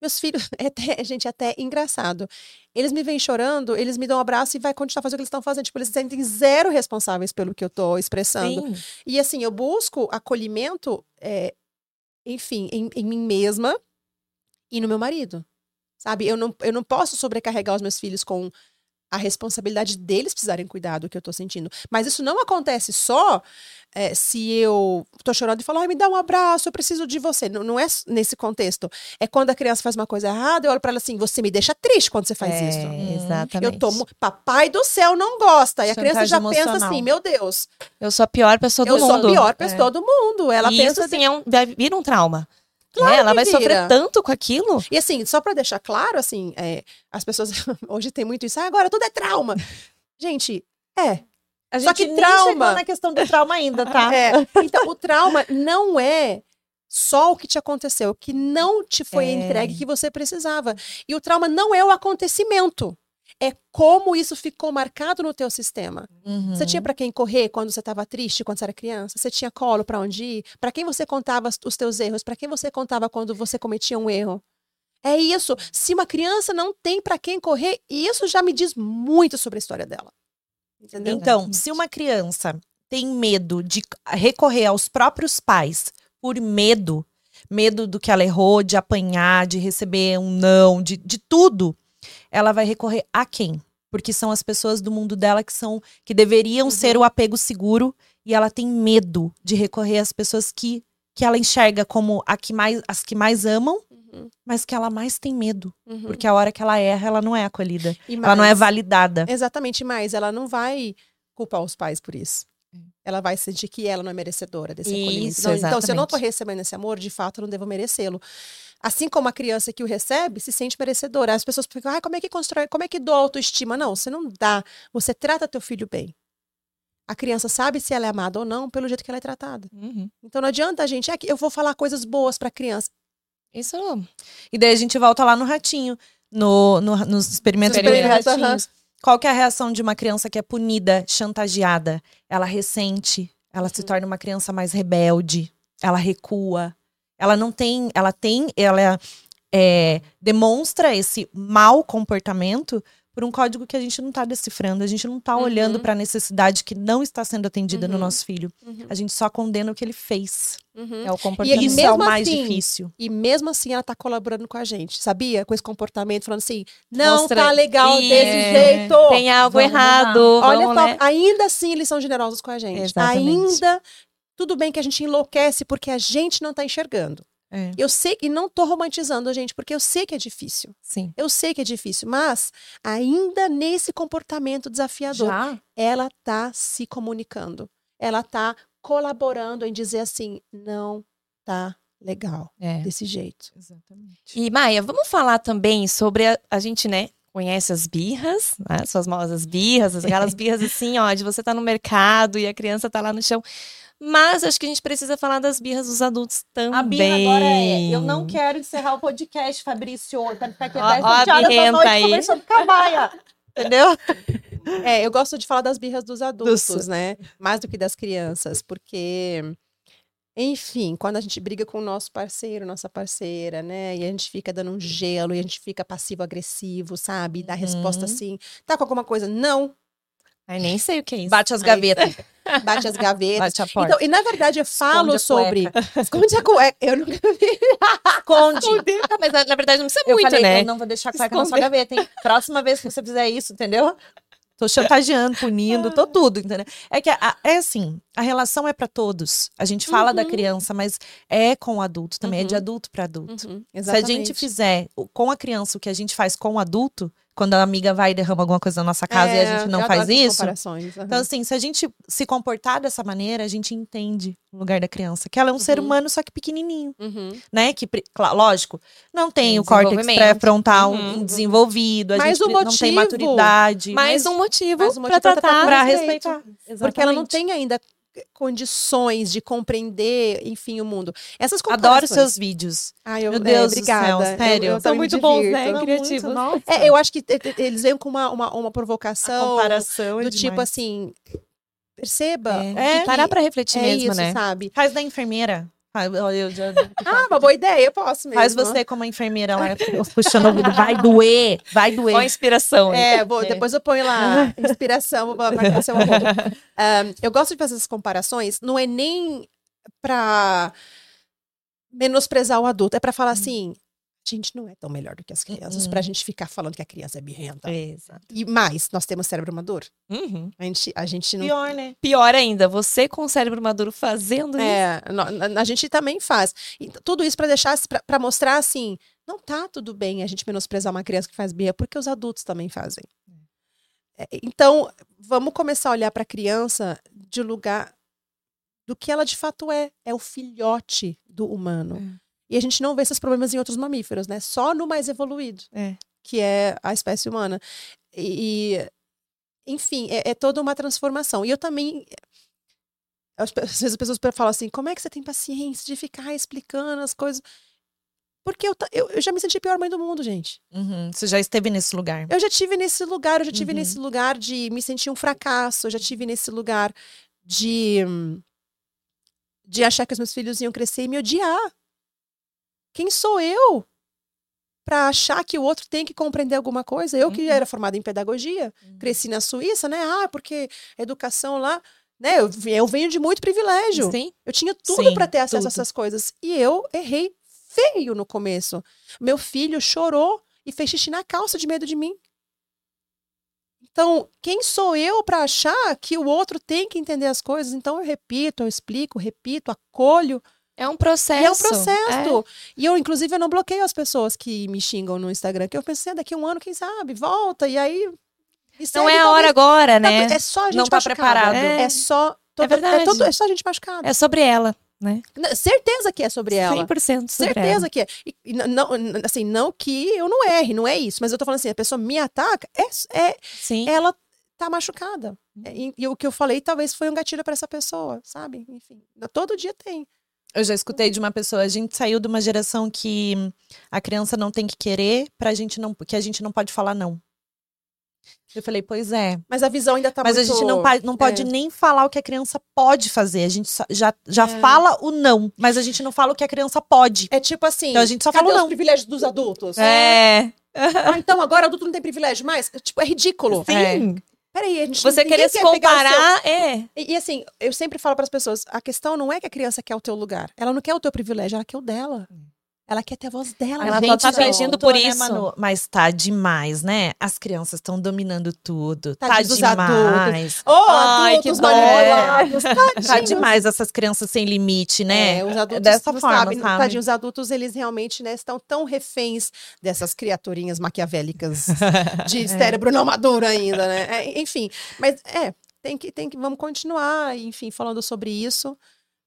Meus filhos, é até, gente, é até engraçado. Eles me vêm chorando, eles me dão um abraço e vai continuar fazendo o que eles estão fazendo. Tipo, eles sentem zero responsáveis pelo que eu estou expressando. Sim. E assim, eu busco acolhimento, é, enfim, em, em mim mesma e no meu marido. Sabe? Eu não, eu não posso sobrecarregar os meus filhos com a responsabilidade deles precisarem cuidar do que eu tô sentindo. Mas isso não acontece só é, se eu tô chorando e falo, ai, me dá um abraço, eu preciso de você. Não, não é nesse contexto. É quando a criança faz uma coisa errada, eu olho pra ela assim, você me deixa triste quando você faz é, isso. Exatamente. Eu tomo, papai do céu não gosta. E a criança já emocional. pensa assim, meu Deus. Eu sou a pior pessoa do eu mundo. Eu sou a pior pessoa é. do mundo. Ela e pensa isso, assim, é um, vira um trauma. Claro é, ela vai vira. sofrer tanto com aquilo. E assim, só para deixar claro, assim, é, as pessoas hoje tem muito isso, ah, agora tudo é trauma. Gente, é. A Só gente que nem trauma- chegou na questão do trauma ainda, tá? É, então, o trauma não é só o que te aconteceu, o que não te foi É. entregue que você precisava. E o trauma não é o acontecimento. É como isso ficou marcado no teu sistema. Você Uhum. tinha para quem correr quando você estava triste, quando você era criança? Você tinha colo para onde ir? Para quem você contava os teus erros? Para quem você contava quando você cometia um erro? É isso. Se uma criança não tem para quem correr, isso já me diz muito sobre a história dela. Entendeu? Então, se uma criança tem medo de recorrer aos próprios pais por medo, medo do que ela errou, de apanhar, de receber um não, de, de tudo, ela vai recorrer a quem? Porque são as pessoas do mundo dela que são que deveriam ser o apego seguro e ela tem medo de recorrer às pessoas que, que ela enxerga como a que mais, as que mais amam, Uhum, mas que ela mais tem medo. uhum. Porque a hora que ela erra, ela não é acolhida. E Ela não é mais- validada. Exatamente, mas ela não vai culpar os pais por isso. Ela vai sentir que ela não é merecedora desse acolhimento. Isso, Então, se eu não estou recebendo esse amor, de fato, eu não devo merecê-lo. Assim como a criança que o recebe se sente merecedora. As pessoas ficam, ah, como é que constrói, como é que dou autoestima? Não, você não dá. Você trata teu filho bem. A criança sabe se ela é amada ou não pelo jeito que ela é tratada. Uhum. Então não adianta a gente, é que eu vou falar coisas boas para a criança. Isso E daí a gente volta lá no ratinho, no, no- nos experimentos dos Experimentos, ratinhos. Qual que é a reação de uma criança que é punida, chantageada? Ela ressente, ela se torna uma criança mais rebelde, ela recua, ela não tem, ela tem, ela é, demonstra esse mau comportamento por um código que a gente não está decifrando, a gente não está Uhum. olhando para a necessidade que não está sendo atendida no Uhum. nosso filho. A gente só condena o que ele fez. é o E comportamento. Isso é mesmo o mais assim, difícil. E mesmo assim ela tá colaborando com a gente, sabia? Com esse comportamento, falando assim, não Mostra- tá legal Isso. desse jeito. Tem algo Vamos errado. Olha vamos, só, né? ainda assim eles são generosos com a gente. Exatamente. Ainda, tudo bem que a gente enlouquece porque a gente não tá enxergando. É. Eu sei, e não tô romantizando a gente, porque eu sei que é difícil. Sim. Eu sei que é difícil, mas ainda nesse comportamento desafiador, Já? ela tá se comunicando. Ela tá colaborando em dizer assim, não tá legal É. desse jeito. Exatamente. E Maia, vamos falar também sobre a, a gente, né? Conhece as birras, né? As famosas birras, aquelas birras assim, ó, de você tá no mercado e a criança tá lá no chão. Mas acho que a gente precisa falar das birras dos adultos também. A birra agora é, eu não quero encerrar o podcast, Fabrício. Eu quero ficar aqui Ó, até ó a 7 horas da noite aí. conversando com a Maia. Entendeu? É, eu gosto de falar das birras dos adultos, Dos- né? Mais do que das crianças, porque, enfim, quando a gente briga com o nosso parceiro, nossa parceira, né? E a gente fica dando um gelo, e a gente fica passivo-agressivo, sabe? E dá resposta Uhum. assim, tá com alguma coisa? Não. Ai, nem sei o que é isso. Bate as Aí- gavetas, Bate as gavetas. bate a porta. Então, e na verdade eu falo sobre. Esconde a cueca. Eu nunca vi. Esconde. Ah, Mas na, verdade não precisa Eu muito, falei, né? eu não vou deixar a cueca na sua Esconder. gaveta, hein? Próxima vez que você fizer isso, entendeu? Tô chantageando, punindo, tô tudo, entendeu? É que a- é assim, a relação é pra todos. A gente fala da Uhum. criança, mas é com o adulto também, é de Uhum. adulto pra adulto. Uhum, Se a gente fizer com a criança o que a gente faz com o adulto, quando a amiga vai e derrama alguma coisa na nossa casa e a gente não faz isso. Então, assim, se a gente se comportar dessa maneira, a gente entende o lugar da criança. Que ela é um ser Uhum. humano, só que pequenininho, Uhum. né? Que, lógico, não tem Tem o córtex pré-frontal Uhum. desenvolvido, a Mas gente o pre- não tem motivo- maturidade. Mais um motivo, mais um motivo pra pra tratar. pra respeitar. Porque ela não Exatamente. tem ainda condições de compreender, enfim, o mundo. Essas Adoro seus vídeos. Ai, eu, Meu é, Deus do obrigada. céu, Eu- sério. Eu, São também me muito bons, né? divirto. Criativos. Nossa. É, eu acho que eles veem com uma, uma, uma A provocação comparação é do tipo assim, perceba. É, É, que- parar pra refletir é mesmo, isso, né? sabe? Faz da enfermeira. Eu já- Ah, uma boa ideia, eu posso mesmo. Faz você como enfermeira lá, puxando o ouvido. Vai doer, vai doer. inspiração? hein? É, vou, depois eu ponho lá inspiração, vou marcar seu arroba. Ahn, eu gosto de fazer essas comparações, não é nem pra menosprezar o adulto, é pra falar assim, a gente não é tão melhor do que as crianças, Uhum. pra gente ficar falando que a criança é birrenta. Exato. E mais, nós temos cérebro maduro. Uhum. A gente, a gente não Pior, né? Pior ainda, você com o cérebro maduro fazendo isso. É, a, a gente também faz. E tudo isso para deixar, para mostrar assim, não tá tudo bem a gente menosprezar uma criança que faz birra, porque os adultos também fazem. É, Então, vamos começar a olhar para a criança de lugar do que ela de fato é, é o filhote do humano. É. E a gente não vê esses problemas em outros mamíferos, né? Só no mais evoluído, É. que é a espécie humana. E, enfim, é, é toda uma transformação. E eu também às vezes as pessoas falam assim: como é que você tem paciência de ficar explicando as coisas? Porque eu, eu, eu já me senti a pior mãe do mundo, gente. Uhum. Você já esteve nesse lugar. Eu já tive nesse lugar, eu já tive uhum. nesse lugar de me sentir um fracasso, eu já tive nesse lugar de, de achar que os meus filhos iam crescer e me odiar. Quem sou eu para achar que o outro tem que compreender alguma coisa? Eu que uhum. era formada em pedagogia, uhum. cresci na Suíça, né? Ah, porque educação lá né? Eu, eu venho de muito privilégio. Sim. Eu tinha tudo para ter acesso tudo. a essas coisas. E eu errei feio no começo. Meu filho chorou e fez xixi na calça de medo de mim. Então, quem sou eu para achar que o outro tem que entender as coisas? Então, eu repito, eu explico, repito, acolho. É um processo. E é um processo. É. E eu, inclusive, eu não bloqueio as pessoas que me xingam no Instagram, que eu pensei, ah, daqui a um ano, quem sabe, volta. E aí não é a hora agora, tá né? É só a gente Não tá preparado. É, é só. Todo, é verdade. É, todo, é só a gente machucada. É sobre ela. Né? Certeza que é sobre ela. 100% sobre Certeza ela. que é. E, não, assim, não que eu não erre, não é isso. Mas eu tô falando assim, a pessoa me ataca, é, é Sim. ela tá machucada. E, e, o que eu falei talvez foi um gatilho para essa pessoa, sabe? Enfim, todo dia tem. Eu já escutei de uma pessoa, a gente saiu de uma geração que a criança não tem que querer, pra gente não, que a gente não pode falar não. Eu falei, pois é. Mas a visão ainda tá Mas muito... a gente não, não pode é. nem falar o que a criança pode fazer. A gente já, já é. fala o não, mas a gente não fala o que a criança pode. É tipo assim. Então a gente só fala o não. os privilégios dos adultos? É. ah, então agora adulto não tem privilégio mais? Tipo, é ridículo. Sim. É. Peraí, a gente Você querer se comparar, seu... é. E, e, assim, eu sempre falo para as pessoas: a questão não é que a criança quer o teu lugar. Ela não quer o teu privilégio, ela quer o dela. Hum. Ela quer ter a voz dela. Ela gente, tá pedindo por né, isso. Manu? Mas tá demais, né? As crianças estão dominando tudo. Tá, tá demais. Adultos. Oh, Ai, adultos que manipulados. Tá demais essas crianças sem limite, né? É, os adultos Dessa forma, sabem, sabe? Tadinho, os adultos, eles realmente né, estão tão reféns dessas criaturinhas maquiavélicas de é. cérebro não maduro ainda, né? É, enfim, mas é, tem que, tem que, vamos continuar, enfim, falando sobre isso.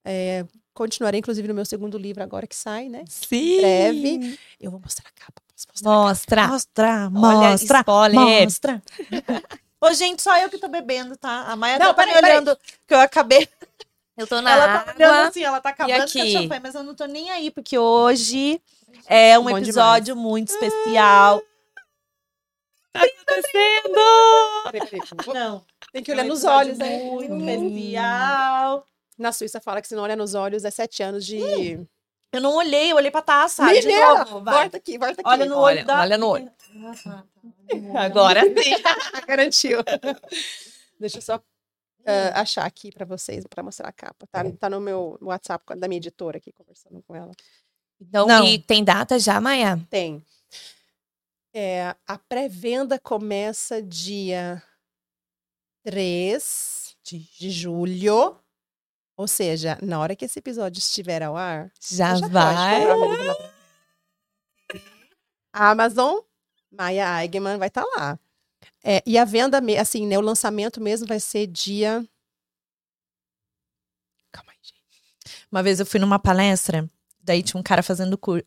É, continuarei, inclusive, no meu segundo livro agora que sai, né? Sim. Em breve. Eu vou mostrar a capa. Mostra. Mostra, mostra, spoiler. mostra. Ô, gente, só eu que tô bebendo, tá? A Maia não, tá me olhando que eu acabei. Eu tô na ela água. tá olhando assim, ela tá acabando com champanhe, mas eu não tô nem aí, porque hoje é um episódio demais. muito especial. Tá acontecendo! Não, tem que olhar é um nos olhos, né? Muito especial. Na Suíça fala que se não olha nos olhos é sete anos de. Hum. Eu não olhei, eu olhei pra taça. Menina, de novo, vai. Volta aqui, volta aqui. Olha no olho. Olha, da... olha no olho. Agora sim. Garantiu. Deixa eu só uh, achar aqui pra vocês, pra mostrar a capa. Tá, tá no meu WhatsApp da minha editora aqui, conversando com ela. Então, não. e tem data já, Maia? Tem. É, a pré-venda começa dia 3 de, de julho ou seja, na hora que esse episódio estiver ao ar, já, já vai. A Amazon, Maya Eigenman vai estar tá lá. É, e a venda, assim, né, o lançamento mesmo vai ser dia. Calma aí, gente. Uma vez eu fui numa palestra, daí tinha um cara fazendo curso.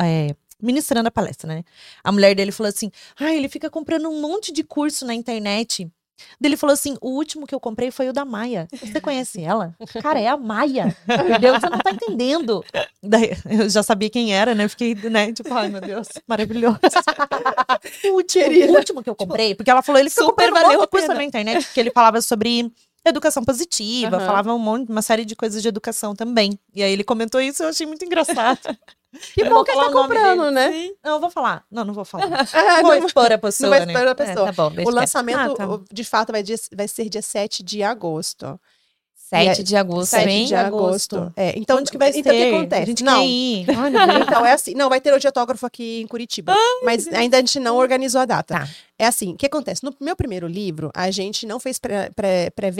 É, ministrando a palestra, né? A mulher dele falou assim: ah, ele fica comprando um monte de curso na internet ele falou assim: o último que eu comprei foi o da Maia. Você conhece ela? Cara, é a Maia. Entendeu? Você não tá entendendo. Daí eu já sabia quem era, né? Fiquei, né? Tipo, ai meu Deus, maravilhoso. o, último, o último que eu comprei, porque ela falou, ele super valeu a coisa na internet, porque ele falava sobre educação positiva, uhum. falava um monte, uma série de coisas de educação também. E aí ele comentou isso, eu achei muito engraçado. Que bom que ele tá comprando, né? Sim. Não, eu vou falar. Não, não vou falar. É, vou não, expor a pessoa, não vai expor a pessoa. É, tá bom, o lançamento, ah, tá. de fato, vai, dia, vai ser dia 7 de agosto. 7 de agosto, 7 hein? de agosto. É, então, Onde que vai então, o que acontece? A gente não. Quer ir. então, é assim. Não, vai ter hoje autógrafo aqui em Curitiba. Ai, mas ainda a gente não organizou a data. Tá. É assim, o que acontece? No meu primeiro livro, a gente não fez pré-venda pré, pré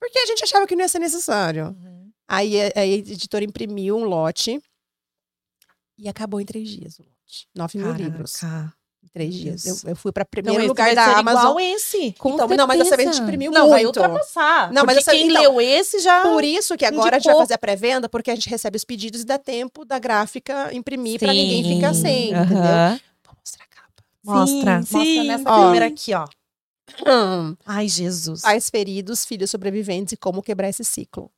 porque a gente achava que não ia ser necessário. Uhum. Aí a, a editora imprimiu um lote e acabou em três dias o lote. Nove mil livros. Em três dias. Eu, eu fui para primeiro então, lugar da Amazon. igual esse. Com então, não, mas dessa vez a gente imprimiu não, muito. vai ultrapassar. Não, mas essa, quem então, leu esse já Por isso que agora indicou. a gente vai fazer a pré-venda, porque a gente recebe os pedidos e dá tempo da gráfica imprimir para ninguém ficar sem, entendeu? Vou mostrar a capa. Mostra. Sim, Mostra nessa ó, câmera aqui, ó. Ai, Jesus. Pais feridos, filhos sobreviventes e como quebrar esse ciclo.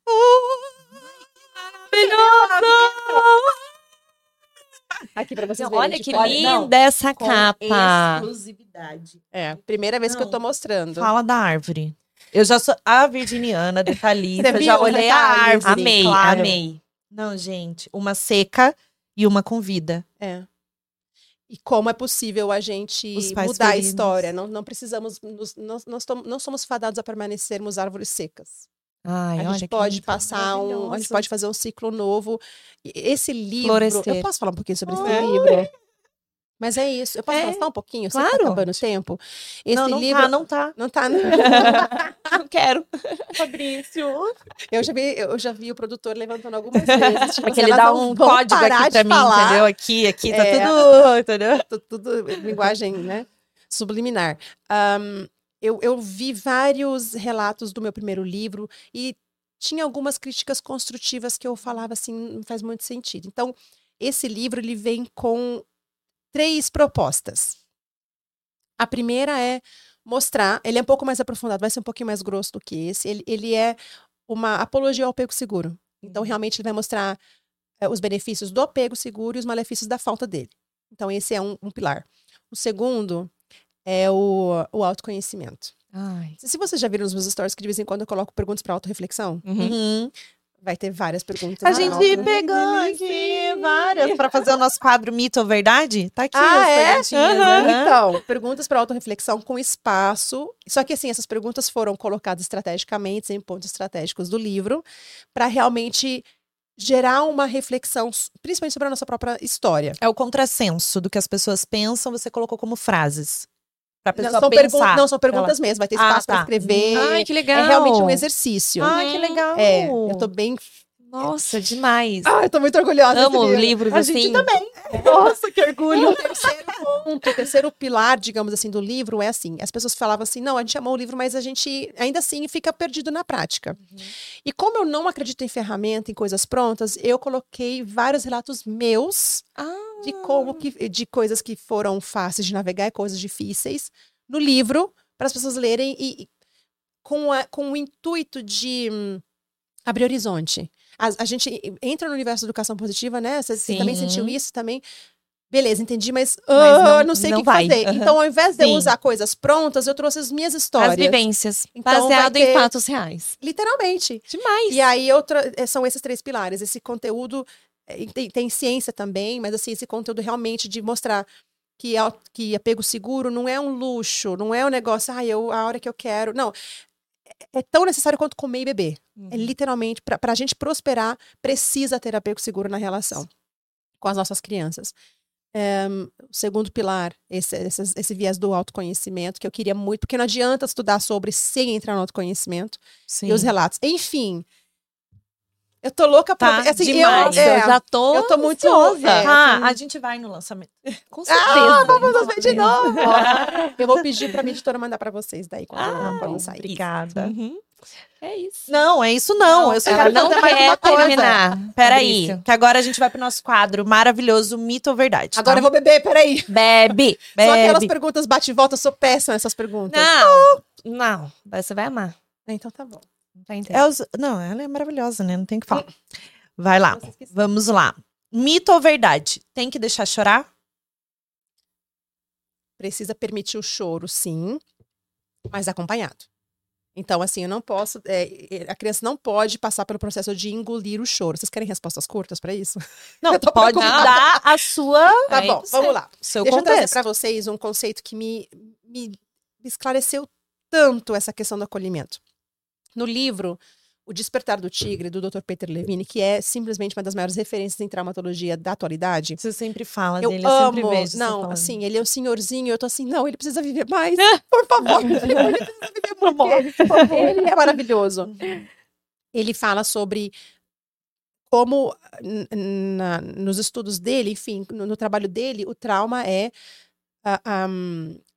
Aqui pra vocês verem. Olha que olha, linda não, essa capa. exclusividade. É, primeira vez que eu Não. tô mostrando. Fala da árvore. Eu já sou a virginiana, detalhista, já viu os olhei a detalhes? árvore. Amei, claro. amei. Não, gente, uma seca e uma com vida. É. E como é possível a gente mudar a feridos. história? Não, não precisamos, nos, nós, nós tom- não somos fadados a permanecermos árvores secas. Ai, a gente pode passar um, a gente pode fazer um ciclo novo. Esse livro, Florescer. eu posso falar um pouquinho sobre esse Ah. livro? Mas é isso. Eu posso É, falar um pouquinho? Claro. tá acabando o tempo. Esse não, não livro tá, não tá. não tá. não. Não quero. Fabrício. Eu já vi, eu já vi o produtor levantando algumas vezes. Tipo, Porque assim, ele dá um código aqui pra mim, falar. entendeu? Aqui, aqui, tá É. tudo, entendeu? Tu- tudo linguagem, né? Subliminar. Ahn, eu, eu vi vários relatos do meu primeiro livro e tinha algumas críticas construtivas que eu falava assim, não faz muito sentido. Então, esse livro ele vem com três propostas. A primeira é mostrar, ele é um pouco mais aprofundado, vai ser um pouquinho mais grosso do que esse. Ele, ele é uma apologia ao apego seguro. Então, realmente, ele vai mostrar eh, os benefícios do apego seguro e os malefícios da falta dele. Então, esse é um, um pilar. O segundo é o, o autoconhecimento. Ai. Se se vocês já viram nos meus stories que de vez em quando eu coloco perguntas para autorreflexão, Uhum. Uhum. vai ter várias perguntas. A gente auto- pegou aqui várias pra fazer o nosso quadro Mito ou Verdade. Tá aqui Ah, as é? Aham. aham. Então, perguntas para autorreflexão com espaço. Só que, assim, essas perguntas foram colocadas estrategicamente, em pontos estratégicos do livro, para realmente gerar uma reflexão, principalmente sobre a nossa própria história. É o contrassenso do que as pessoas pensam, você colocou como frases. Pra Não pessoa são, pergun- pensar. não, são perguntas mesmo, vai ter Ah, espaço para tá. escrever. Ai, que legal. é realmente um exercício. Ah, que legal. É, eu tô bem. Nossa, demais. Ah, eu tô muito orgulhosa. Amo livro. livros A assim. gente também. Nossa, que orgulho. o terceiro ponto, o terceiro pilar, digamos assim, do livro é assim: as pessoas falavam assim, não, a gente amou o livro, mas a gente ainda assim fica perdido na prática. E como eu não acredito em ferramenta, em coisas prontas, eu coloquei vários relatos meus Ah, de como que, de coisas que foram fáceis de navegar e coisas difíceis no livro para as pessoas lerem e, e com, a- com o intuito de hum, abrir horizonte. A, a gente entra no universo da educação positiva, né? Você você também sentiu isso também? Beleza, entendi, mas, Mas ah, não- não, sei o que vai. fazer. Aham. Então, ao invés de eu Sim. usar coisas prontas, eu trouxe as minhas as histórias. vivências. Então, baseado vai em ter- fatos reais. Literalmente. Demais. E aí eu tra- eh, são esses três pilares. Esse conteúdo eh, tem, tem ciência também, mas assim, esse conteúdo realmente de mostrar que, au- que apego seguro não é um luxo, não é um negócio, ah, eu, a hora que eu quero. Não. É- É tão necessário quanto comer e beber. É Uhum. literalmente, para a gente prosperar, precisa ter apego seguro na relação com as nossas crianças. Em, o segundo pilar, esse, esse, esse viés do autoconhecimento, que eu queria muito, porque não adianta estudar sobre sem entrar no autoconhecimento Sim. e os relatos. Enfim, eu tô louca pra Tá. Assim, demais. Eu, é, eu já tô. eu tô muito ansiosa. é, Tá, assim, a gente vai no lançamento. Com certeza. Ah, vamos nos ver de novo. eu vou pedir pra minha editora mandar pra vocês daí quando, Ah, quando sair. Obrigada. Uhum. É isso. Não, é isso não. Eu só quero não quer uma coisa. terminar. Peraí, que agora a gente vai pro nosso quadro maravilhoso Mito ou Verdade. Agora eu tá? vou beber, peraí. Bebe. Só aquelas Bebe. perguntas bate e volta, eu sou péssima nessas perguntas. Não. Não. Você vai amar. Então tá bom. Não entendendo. É Não, ela é maravilhosa, né? Não tem o que falar. Vai lá, vamos lá. Mito ou verdade? Tem que deixar chorar? Precisa permitir o choro, sim, mas acompanhado. Então, assim, eu não posso. é, a criança não pode passar pelo processo de engolir o choro. Vocês querem respostas curtas pra isso? Não, pode preocupada. dar a sua, Tá É bom, vamos lá. seu Deixa eu trazer contexto. para vocês um conceito que me, me me esclareceu tanto essa questão do acolhimento. No livro O Despertar do Tigre, do Dr. Peter Levine, que é simplesmente uma das maiores referências em traumatologia da atualidade. Você sempre fala Eu dele, eu amo. sempre vejo. não, assim, ele é um senhorzinho, eu tô assim, não, ele precisa viver mais, por favor. ele precisa viver muito, por favor. Ele é maravilhoso. Ele fala sobre como na- nos estudos dele, enfim, no, no trabalho dele, o trauma é a, a,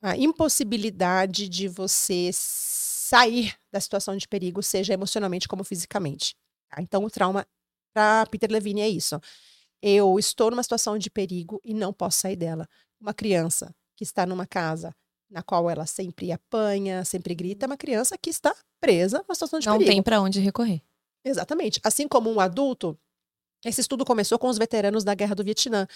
a impossibilidade de você sair da situação de perigo, seja emocionalmente como fisicamente. tá? Então, o trauma, para Peter Levine, é isso. Eu estou numa situação de perigo e não posso sair dela. Uma criança que está numa casa na qual ela sempre apanha, sempre grita, é uma criança que está presa numa situação de Não perigo. tem para onde recorrer. Exatamente. Assim como um adulto, esse estudo começou com os veteranos da Guerra do Vietnã,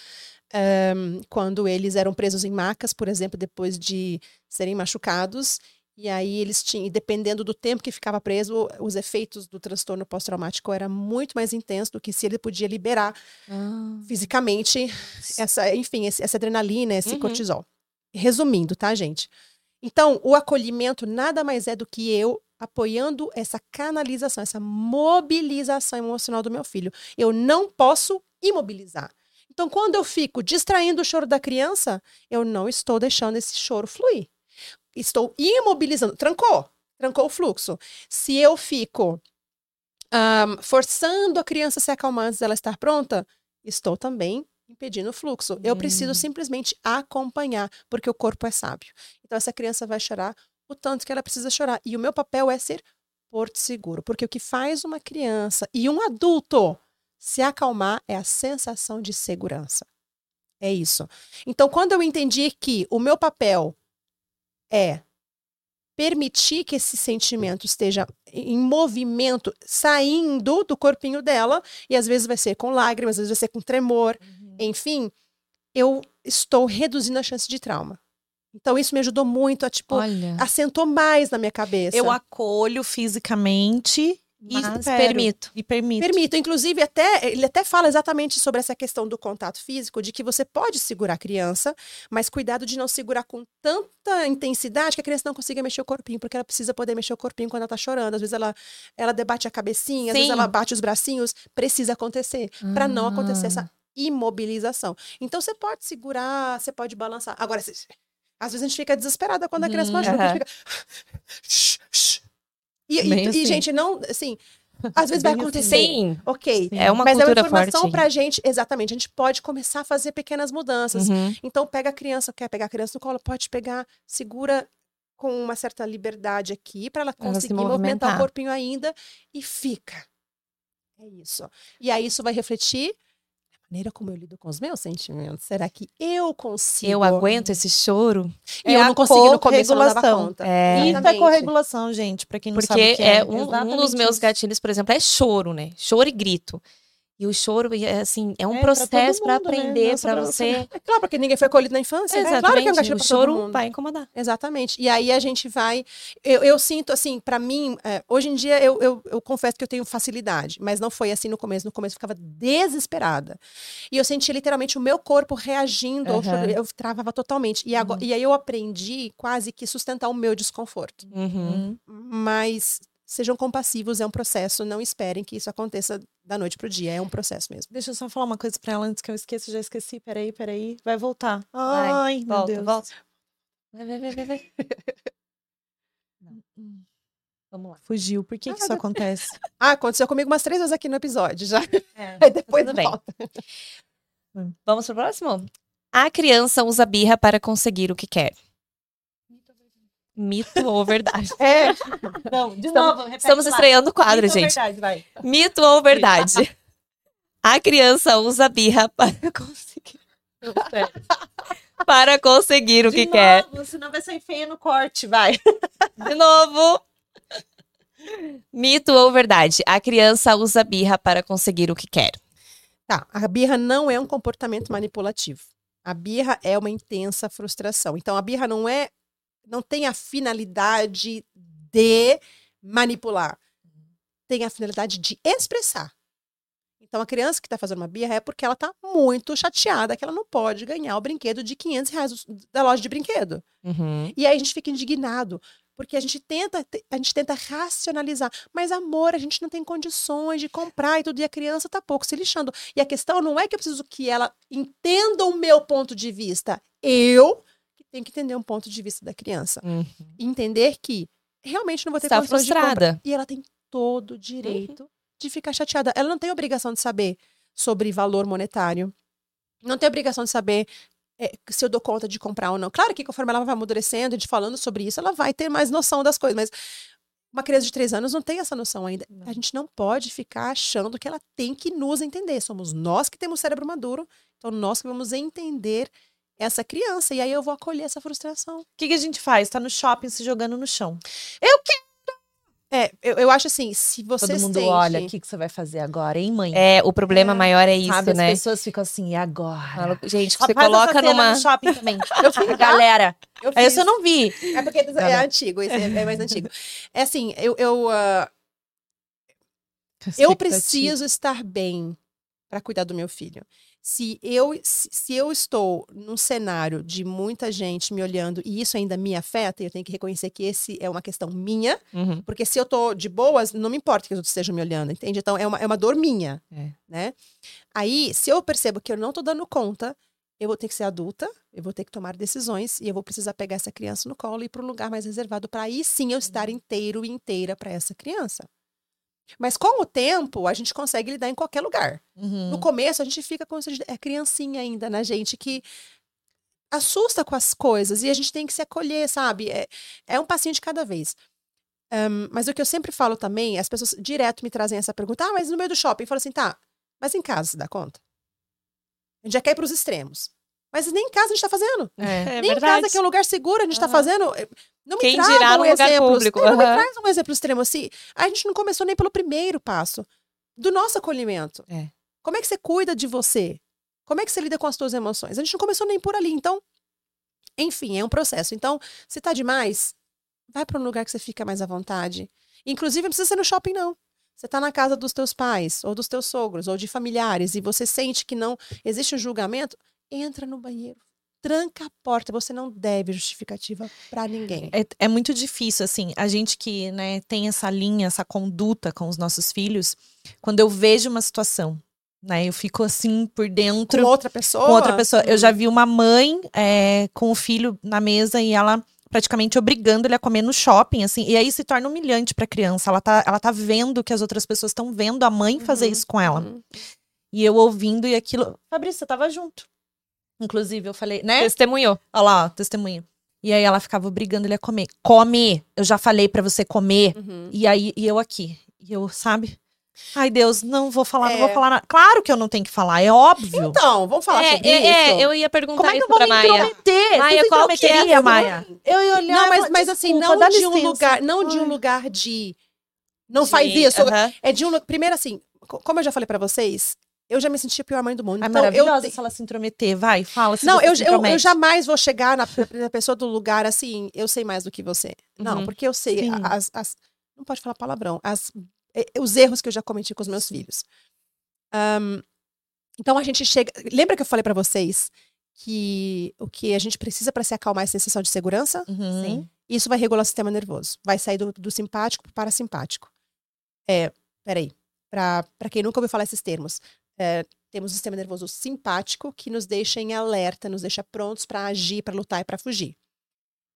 um, quando eles eram presos em macas, por exemplo, depois de serem machucados. E aí eles tinham, dependendo do tempo que ficava preso, os efeitos do transtorno pós-traumático era muito mais intenso do que se ele podia liberar Ah. fisicamente essa, enfim, essa adrenalina, esse Uhum. cortisol. Resumindo, tá, gente? Então, o acolhimento nada mais é do que eu apoiando essa canalização, essa mobilização emocional do meu filho. Eu não posso imobilizar. Então, quando eu fico distraindo o choro da criança, eu não estou deixando esse choro fluir. Estou imobilizando. Trancou. Trancou o fluxo. Se eu fico ahm, forçando a criança a se acalmar antes dela estar pronta, estou também impedindo o fluxo. Eu preciso Hum. simplesmente acompanhar, porque o corpo é sábio. Então, essa criança vai chorar o tanto que ela precisa chorar. E o meu papel é ser porto seguro, porque o que faz uma criança e um adulto se acalmar é a sensação de segurança. É isso. Então, quando eu entendi que o meu papel é permitir que esse sentimento esteja em movimento, saindo do corpinho dela, e às vezes vai ser com lágrimas, às vezes vai ser com tremor, enfim, eu estou reduzindo a chance de trauma. Então, isso me ajudou muito a, tipo, Olha, assentou mais na minha cabeça. Eu acolho fisicamente mas espero. permito. E permito. Permito, inclusive, até ele até fala exatamente sobre essa questão do contato físico, de que você pode segurar a criança, mas cuidado de não segurar com tanta intensidade que a criança não consiga mexer o corpinho, porque ela precisa poder mexer o corpinho quando ela tá chorando. Às vezes ela, ela debate a cabecinha, às vezes ela bate os bracinhos, precisa acontecer, para não acontecer Ah. essa imobilização. Então você pode segurar, você pode balançar. Agora, às vezes a gente fica desesperada quando a criança Hum, machuca, a gente fica. E, e- Bem e, assim. gente, não, assim, às vezes vai Bem assim. acontecer. Sim. Ok. É uma Mas é uma informação forte. pra gente, exatamente. A gente pode começar a fazer pequenas mudanças. Uhum. Então, pega a criança, quer pegar a criança no colo, pode pegar, segura com uma certa liberdade aqui para ela Pra ela conseguir movimentar o corpinho ainda e fica. É isso. E aí isso vai refletir maneira como eu lido com os meus sentimentos. Será que eu consigo? Eu aguento esse choro. E É eu não consegui no começo, eu não dava corregulação. conta. É. Isso é corregulação, gente, pra quem não sabe Porque o que é, é. um, um dos meus gatilhos, por exemplo, é choro, né? Choro e grito. E o choro é assim, é um É, processo pra mundo, né? aprender, pra pra você. É claro, porque ninguém foi acolhido na infância. né? Exatamente. Claro que é um gatilho o choro mundo. vai incomodar. Exatamente. E aí a gente vai. Eu, eu sinto, assim, pra mim, é, hoje em dia eu, eu, eu confesso que eu tenho facilidade, mas não foi assim no começo. No começo eu ficava desesperada. E eu sentia literalmente o meu corpo reagindo. ao Aham. choro. Eu travava totalmente. E, agora, e aí eu aprendi quase que sustentar o meu desconforto. Uhum. Mas sejam compassivos, é um processo. Não esperem que isso aconteça da noite pro dia. É um processo mesmo. Deixa eu só falar uma coisa pra ela antes que eu esqueça. Já esqueci. Peraí, peraí. Vai voltar. Vai, Ai, meu volta, Deus. volta. Vai, vai, vai, vai, vai. Vamos lá. Fugiu. Por que, que isso acontece? Ah, aconteceu comigo umas três vezes aqui no episódio já. É, Aí depois bem. volta. Vamos pro próximo? A criança usa birra para conseguir o que quer. Mito ou verdade? É. Não, de Estamos- novo. repete Estamos lá. estreando o quadro, Mito ou gente. verdade, vai. Mito ou verdade? A criança usa birra para conseguir, para conseguir o De que quer. novo, senão vai sair feia no corte, vai. De novo. Mito ou verdade? A criança usa birra para conseguir o que quer. Tá, a birra não é um comportamento manipulativo. A birra é uma intensa frustração. Então, a birra não é, não tem a finalidade de manipular. Tem a finalidade de expressar. Então, a criança que está fazendo uma birra é porque ela está muito chateada que ela não pode ganhar o brinquedo de 500 reais da loja de brinquedo. Uhum. E aí a gente fica indignado, porque a gente tenta, a gente tenta racionalizar. Mas, amor, a gente não tem condições de comprar e tudo, e a criança tá pouco se lixando. E a questão não é que eu preciso que ela entenda o meu ponto de vista. Eu tenho que entender um ponto de vista da criança. Uhum. E entender que realmente não vou ter Está condições de comprar. E ela tem todo o direito de ficar chateada. Ela não tem obrigação de saber sobre valor monetário. Não tem obrigação de saber é, se eu dou conta de comprar ou não. Claro que conforme ela vai amadurecendo, gente falando sobre isso, ela vai ter mais noção das coisas. Mas uma criança de três anos não tem essa noção ainda. A gente não pode ficar achando que ela tem que nos entender. Somos nós que temos cérebro maduro, então nós que vamos entender essa criança. E aí eu vou acolher essa frustração. O que, que a gente faz? Tá no shopping se jogando no chão. Eu quero! É, eu, eu acho assim, se você Todo mundo sente... olha, o que, que você vai fazer agora, hein, mãe? É, o problema É, maior é isso, Sabe, né? as pessoas ficam assim, e agora? Fala- Gente, Só você coloca numa. no shopping também. Eu fiz, Galera, eu aí fiz. eu não vi. É porque é bom. antigo, esse é, é mais antigo. É assim, eu, eu, ah, eu preciso estar bem para cuidar do meu filho. Se eu, se, eu estou num cenário de muita gente me olhando e isso ainda me afeta, eu tenho que reconhecer que esse é uma questão minha, Uhum. porque se eu tô de boas, não me importa que os outros estejam me olhando, entende? Então é uma, é uma dor minha, É. né? Aí, se eu percebo que eu não tô dando conta, eu vou ter que ser adulta, eu vou ter que tomar decisões e eu vou precisar pegar essa criança no colo e ir para um lugar mais reservado para aí sim eu estar inteiro e inteira para essa criança. Mas com o tempo, a gente consegue lidar em qualquer lugar. Uhum. No começo, a gente fica como se a gente é criancinha ainda na gente que assusta com as coisas e a gente tem que se acolher, sabe? É, é um passinho de cada vez. Ahn, mas o que eu sempre falo também, as pessoas direto me trazem essa pergunta: ah, mas no meio do shopping, eu falo assim, tá, mas em casa você dá conta? A gente já quer ir para os extremos. Mas nem em casa a gente tá fazendo. É, nem em casa, que é um lugar seguro, a gente tá Aham. fazendo. Não me Quem traga dirá um num lugar público, Não me traz um exemplo extremo assim. A gente não começou nem pelo primeiro passo do nosso acolhimento. É. Como é que você cuida de você? Como é que você lida com as suas emoções? A gente não começou nem por ali. Então, enfim, é um processo. Então, se tá demais, vai para um lugar que você fica mais à vontade. Inclusive, não precisa ser no shopping, não. Você tá na casa dos teus pais, ou dos teus sogros, ou de familiares, e você sente que não existe um julgamento, entra no banheiro. Tranca a porta. Você não deve justificativa para ninguém. É, é muito difícil, assim, a gente que né, tem essa linha, essa conduta com os nossos filhos, quando eu vejo uma situação, né, eu fico assim por dentro Com outra pessoa. com outra pessoa. Eu já vi uma mãe é, com o filho na mesa e ela praticamente obrigando ele a comer no shopping, assim, e aí se torna humilhante pra criança. Ela tá, ela tá vendo que as outras pessoas estão vendo a mãe fazer Uhum, isso com ela. Uhum. E eu ouvindo e aquilo. Fabrício, você tava junto. Inclusive, eu falei, né? Testemunhou. Olha lá, testemunha. E aí ela ficava obrigando ele a comer. Come! Eu já falei pra você comer. Uhum. E aí, e eu aqui. E eu, sabe? Ai, Deus, não vou falar, não É. vou falar nada. Claro que eu não tenho que falar, é óbvio. Então, vamos falar É, sobre é, é, isso? eu ia perguntar Como é que eu vou me Maia. intrometer? Maia, Você qual que é Maia? Eu ia olhar. Não, mas, mas assim, "Desculpa, não dá de um licença." lugar, não de um Ai. lugar de não faz Sim, isso. aham. É de um primeiro assim, co- como eu já falei pra vocês, eu já me senti a pior mãe do mundo. É então, eu maravilhosa te- se ela se intrometer. Vai, fala. Se Não, eu, eu, eu jamais vou chegar na, na pessoa do lugar assim, eu sei mais do que você. Não, Uhum. porque eu sei as, as- não pode falar palavrão, as, eh, os erros que eu já cometi com os meus filhos. Ahn, então a gente chega, lembra que eu falei pra vocês que o que a gente precisa pra se acalmar é a sensação de segurança? Uhum. Sim. Isso vai regular o sistema nervoso. Vai sair do, do simpático para parasimpático. É, peraí. Para quem nunca ouviu falar esses termos, é, temos o sistema nervoso simpático que nos deixa em alerta, nos deixa prontos para agir, para lutar e para fugir.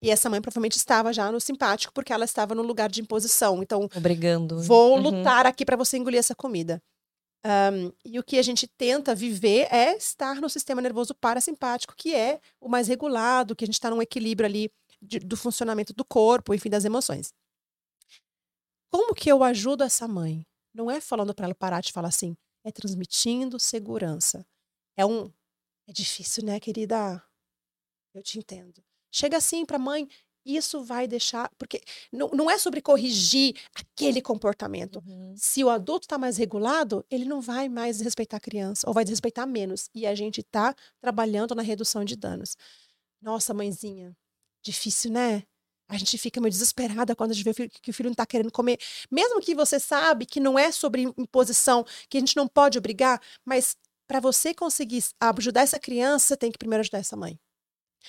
E essa mãe provavelmente estava já no simpático porque ela estava no lugar de imposição. Então, Obrigando. vou Uhum. lutar aqui para você engolir essa comida. Ahm, e o que a gente tenta viver é estar no sistema nervoso parasimpático, que é o mais regulado, que a gente está num equilíbrio ali de- do funcionamento do corpo, enfim, das emoções. Como que eu ajudo essa mãe? Não é falando para ela parar de falar assim, é transmitindo segurança. É um. É difícil, né, querida? Eu te entendo. Chega assim para a mãe, isso vai deixar. Porque não, não é sobre corrigir aquele comportamento. Uhum. Se o adulto está mais regulado, ele não vai mais respeitar a criança, ou vai desrespeitar menos. E a gente está trabalhando na redução de danos. Nossa, mãezinha, difícil, né? A gente fica meio desesperada quando a gente vê o filho- que o filho não está querendo comer. Mesmo que você sabe que não é sobre imposição, que a gente não pode obrigar, mas para você conseguir ajudar essa criança, você tem que primeiro ajudar essa mãe.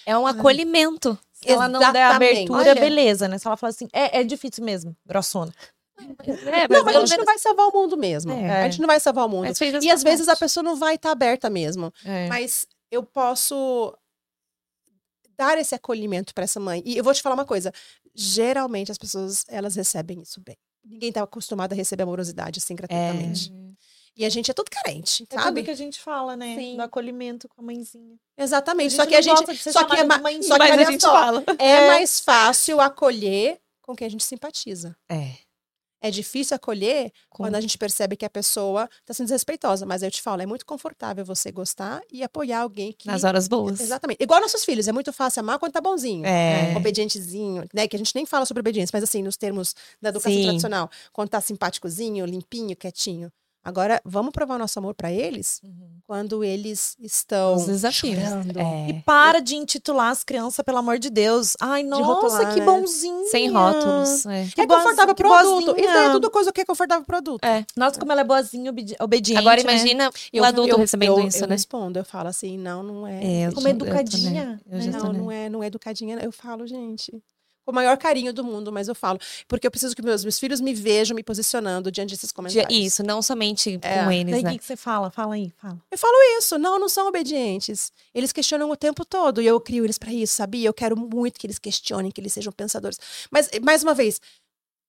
É um acolhimento. Se ela não der abertura, Olha. beleza, né? Se ela falar assim, é, é difícil mesmo, grossona. É, Não, mas a gente não menos- vai salvar o mundo mesmo. É. A gente não vai salvar o mundo. mas E às vezes a pessoa não vai estar aberta mesmo. É. Mas eu posso dar esse acolhimento para essa mãe. E eu vou te falar uma coisa. Geralmente as pessoas, elas recebem isso bem. Ninguém tá acostumado a receber amorosidade assim gratuitamente. E a gente é tudo carente, É sabe? tudo que a gente fala, né? Sim. Do acolhimento com a mãezinha. Exatamente. A só que a gente, só que é, ma- só que a gente só, fala. é mais fácil acolher com quem a gente simpatiza. É. É difícil acolher Com- quando a gente percebe que a pessoa está sendo desrespeitosa. Mas eu te falo, é muito confortável você gostar e apoiar alguém que. Nas horas boas. Exatamente. Igual nossos filhos, é muito fácil amar quando tá bonzinho. É. Obedientezinho, né? Que a gente nem fala sobre obediência, mas assim, nos termos da educação Sim. tradicional. Quando tá simpáticozinho, limpinho, quietinho. Agora, vamos provar o nosso amor para eles quando eles estão Os desafios. chorando. É. E para de intitular as crianças, pelo amor de Deus. Ai, nossa, rotular, que né? bonzinho. Sem rótulos. É. Que é confortável pro adulto. boazinha. Isso daí é tudo coisa que é confortável pro adulto. É. Nossa, como ela é boazinha, obedi- obediente. Agora né? imagina Eu- o adulto eu- recebendo eu, isso, eu né? respondo, eu falo assim, não, não é. É, eu Como eu educadinha, né? Eu né? Não, né? não é, não é educadinha. Eu falo, gente. Com o maior carinho do mundo, mas eu falo. Porque eu preciso que meus, meus filhos me vejam me posicionando diante desses comentários. Isso, não somente É. com eles, Daí o né? que, que você fala? Fala aí, fala. Eu falo isso, não, não são obedientes. Eles questionam o tempo todo e eu crio eles para isso, sabia? Eu quero muito que eles questionem, que eles sejam pensadores. Mas, mais uma vez,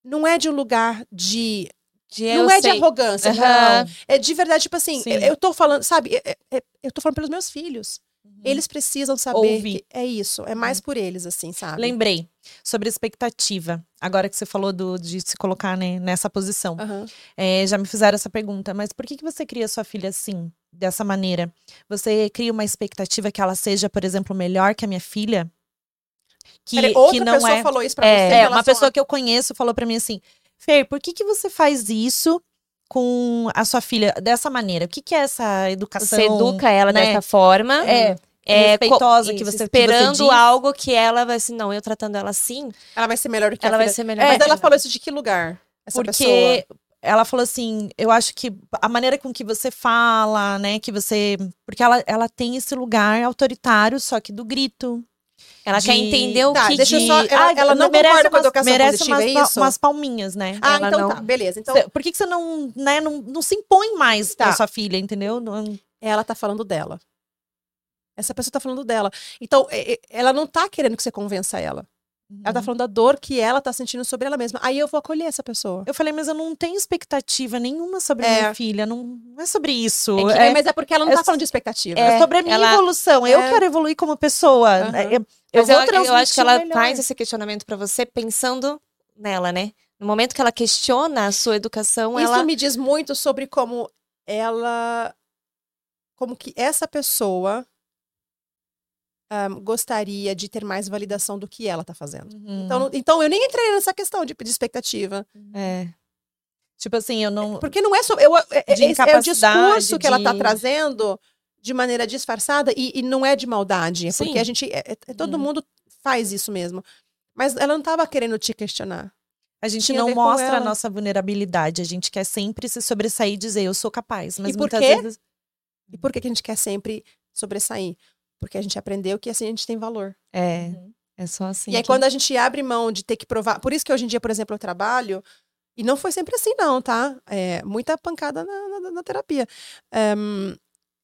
não é de um lugar de. De não eu é de sei. arrogância, Aham. não. É de verdade, tipo assim, Sim. eu, eu tô falando, sabe? é- é- é- eu tô falando pelos meus filhos. Eles precisam saber. É isso, é mais por eles, assim, sabe? Lembrei sobre expectativa. Agora que você falou do, de se colocar né, nessa posição. Aham. É, já me fizeram essa pergunta, mas por que, que você cria sua filha assim, dessa maneira? Você cria uma expectativa que ela seja, por exemplo, melhor que a minha filha? Que, Peraí, outra que não pessoa é. falou isso pra É, você. é, uma pessoa a- que eu conheço falou pra mim assim: Fer, por que, que você faz isso com a sua filha dessa maneira? O que, que é essa educação? Você educa ela né? dessa forma. É, é, co- respeitosa que você- que você esperando algo que ela vai assim, não, eu tratando ela assim, Ela vai ser melhor do que ela a vai ser melhor. Mas que ela falou isso de que lugar? Essa porque pessoa. ela falou assim, eu acho que a maneira com que você fala, né, que você, porque ela, ela tem esse lugar autoritário, só que do grito. Ela quer de- entender o Tá, que deixa de... só- ela- ela não merece concorda com a educação merece positiva, umas, é isso? umas palminhas, né? Ah, ela então não- tá, beleza. Então, Por que, que você não, né, não, não se impõe mais Tá. pra sua filha, entendeu? Não- ela tá falando dela. Essa pessoa tá falando dela. Então, é- é- ela não tá querendo que você convença ela. Ela Uhum. tá falando da dor que ela tá sentindo sobre ela mesma. Aí eu vou acolher essa pessoa. Eu falei, mas eu não tenho expectativa nenhuma sobre É. minha filha. Não, não é sobre isso. É que- É, é, mas é porque ela não é tá falando de expectativa. é sobre a minha ela- evolução. Eu É. quero evoluir como pessoa. É, Eu, eu vou eu, acho que ela melhor. faz esse questionamento pra você pensando nela, né? No momento que ela questiona a sua educação, Isso ela me diz muito sobre como ela. Como que essa pessoa ahm, gostaria de ter mais validação do que ela tá fazendo. Uhum. Então, então eu nem entrei nessa questão de, de expectativa. é, Tipo assim, eu não. Porque não é só. Eu, é, é- De é o discurso que ela tá de- trazendo de maneira disfarçada e, e não é de maldade. É Sim. porque a gente. é- é- é- todo Uhum. mundo faz isso mesmo. Mas ela não tava querendo te questionar. A gente tinha a não com mostra a nossa vulnerabilidade. A gente quer sempre se sobressair e dizer, eu sou capaz. Mas por muitas quê? vezes. E por que, que a gente quer sempre sobressair? Porque a gente aprendeu que assim a gente tem valor. é, Uhum. é só assim. E aí, que- quando a gente abre mão de ter que provar. Por isso que hoje em dia, por exemplo, eu trabalho. E não foi sempre assim, não, tá? É, muita pancada na, na- na terapia. Ehm,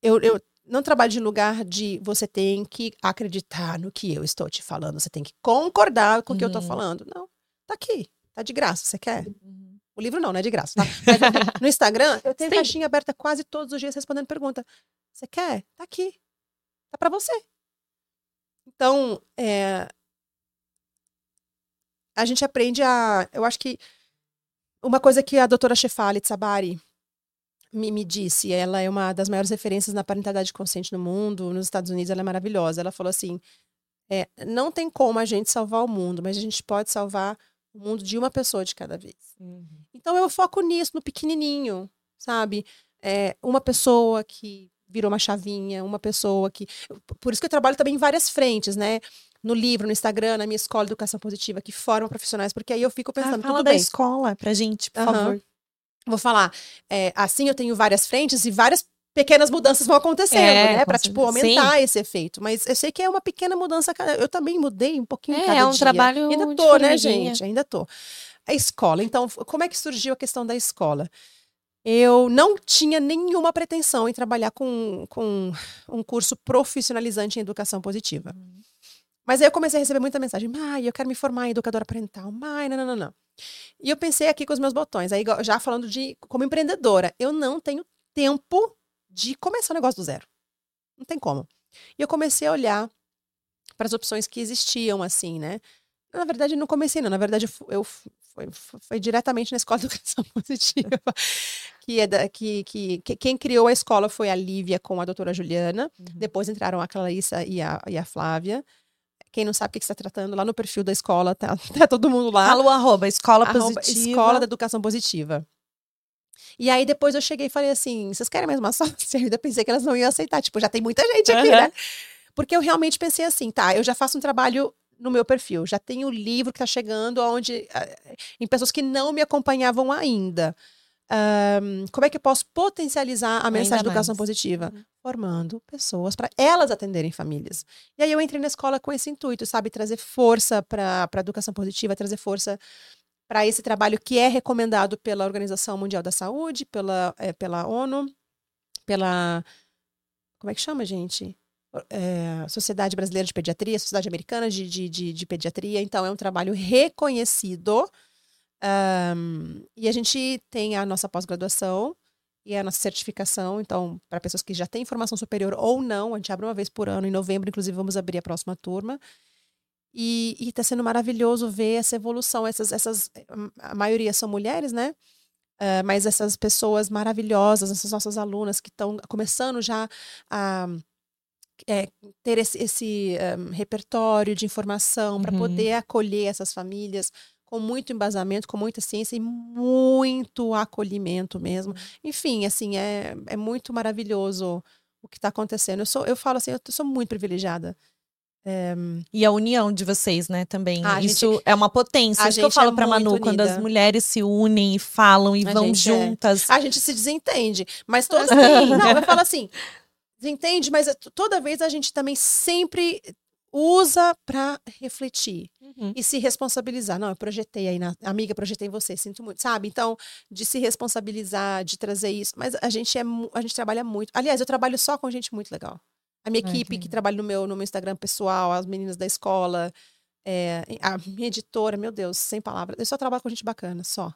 eu, eu não trabalho de lugar de você tem que acreditar no que eu estou te falando. Você tem que concordar com o que eu estou Uhum. falando. Não. Tá aqui. Tá de graça. Você quer? Uhum. O livro não, não é de graça, tá? Mas no- no Instagram, eu tenho Sim. caixinha aberta quase todos os dias respondendo pergunta. Você quer? Tá aqui. Tá pra você. Então, é, a gente aprende a. Eu acho que uma coisa que a doutora Shefali Tsabari me, me disse, ela é uma das maiores referências na parentalidade consciente no mundo, nos Estados Unidos, ela é maravilhosa. Ela falou assim: é, não tem como a gente salvar o mundo, mas a gente pode salvar o mundo de uma pessoa de cada vez. Uhum. Então eu foco nisso, no pequenininho, sabe? É, uma pessoa que virou uma chavinha, uma pessoa que. Por isso que eu trabalho também em várias frentes, né? No livro, no Instagram, na minha escola de educação positiva, que formam profissionais, porque aí eu fico Ah, pensando, fala tudo da bem. escola pra gente, por Aham. favor. Vou falar, é, assim eu tenho várias frentes e várias pequenas mudanças vão acontecendo, É, né? Pra, tipo, aumentar esse efeito. Mas eu sei que é uma pequena mudança. Eu também mudei um pouquinho É, cada é um dia. trabalho Ainda tô, né, gente? Ainda tô. A escola. Então, como é que surgiu a questão da escola? Eu não tinha nenhuma pretensão em trabalhar com, com um curso profissionalizante em educação positiva. Mas aí eu comecei a receber muita mensagem. Mai, eu quero me formar em educadora parental. Mai, não, não, não, não. E eu pensei aqui com os meus botões. Aí, já falando de como empreendedora, eu não tenho tempo de começar o negócio do zero. Não tem como. E eu comecei a olhar para as opções que existiam, assim, né? Na verdade, não comecei, não. Na verdade, eu foi, foi diretamente na escola de educação positiva. que é da, que, que, que, quem criou a escola foi a Lívia com a doutora Juliana. Uhum. Depois entraram a Clarissa e a, e a Flávia. Quem não sabe o que está tratando, lá no perfil da escola, tá, tá todo mundo lá. O arroba, escola arroba, positiva. Escola da Educação Positiva. E aí depois eu cheguei e falei assim: vocês querem mais uma sócia? Eu ainda pensei que elas não iam aceitar. Tipo, já tem muita gente aqui, uhum. né? Porque eu realmente pensei assim, tá, eu já faço um trabalho no meu perfil, já tenho o livro que está chegando onde, eh, em pessoas que não me acompanhavam ainda. Um, como é que eu posso potencializar a mensagem de educação positiva? Uhum. Formando pessoas para elas atenderem famílias. E aí eu entrei na escola com esse intuito, sabe? Trazer força para a educação positiva, trazer força para esse trabalho que é recomendado pela Organização Mundial da Saúde, pela, é, pela ONU, pela. Como é que chama, gente? É, Sociedade Brasileira de Pediatria, Sociedade Americana de, de, de, de Pediatria. Então, é um trabalho reconhecido um, e a gente tem a nossa pós-graduação e a nossa certificação. Então, para pessoas que já têm formação superior ou não, a gente abre uma vez por ano. Em novembro, inclusive, vamos abrir a próxima turma. E está sendo maravilhoso ver essa evolução. Essas, essas, a maioria são mulheres, né? Uh, mas essas pessoas maravilhosas, essas nossas alunas que estão começando já a é, ter esse, esse um, repertório de informação uhum. para poder acolher essas famílias, com muito embasamento, com muita ciência e muito acolhimento mesmo. Uhum. Enfim, assim, é, é muito maravilhoso o que está acontecendo. Eu, sou, eu falo assim, eu sou muito privilegiada. É... E a união de vocês, né, também. Ah, Isso gente, é uma potência. Isso que eu falo é pra Manu, unida. quando as mulheres se unem e falam e a vão é. juntas. É... A gente se desentende. Mas todas. assim, não, eu falo assim. Desentende, mas toda vez a gente também sempre usa para refletir uhum. e se responsabilizar. Não, eu projetei aí na amiga, projetei em você, sinto muito, sabe? Então, de se responsabilizar, de trazer isso. Mas a gente é a gente trabalha muito. Aliás, eu trabalho só com gente muito legal. A minha equipe que trabalha no meu no meu Instagram pessoal, as meninas da escola, é, a minha editora, meu Deus, sem palavras. Eu só trabalho com gente bacana, só.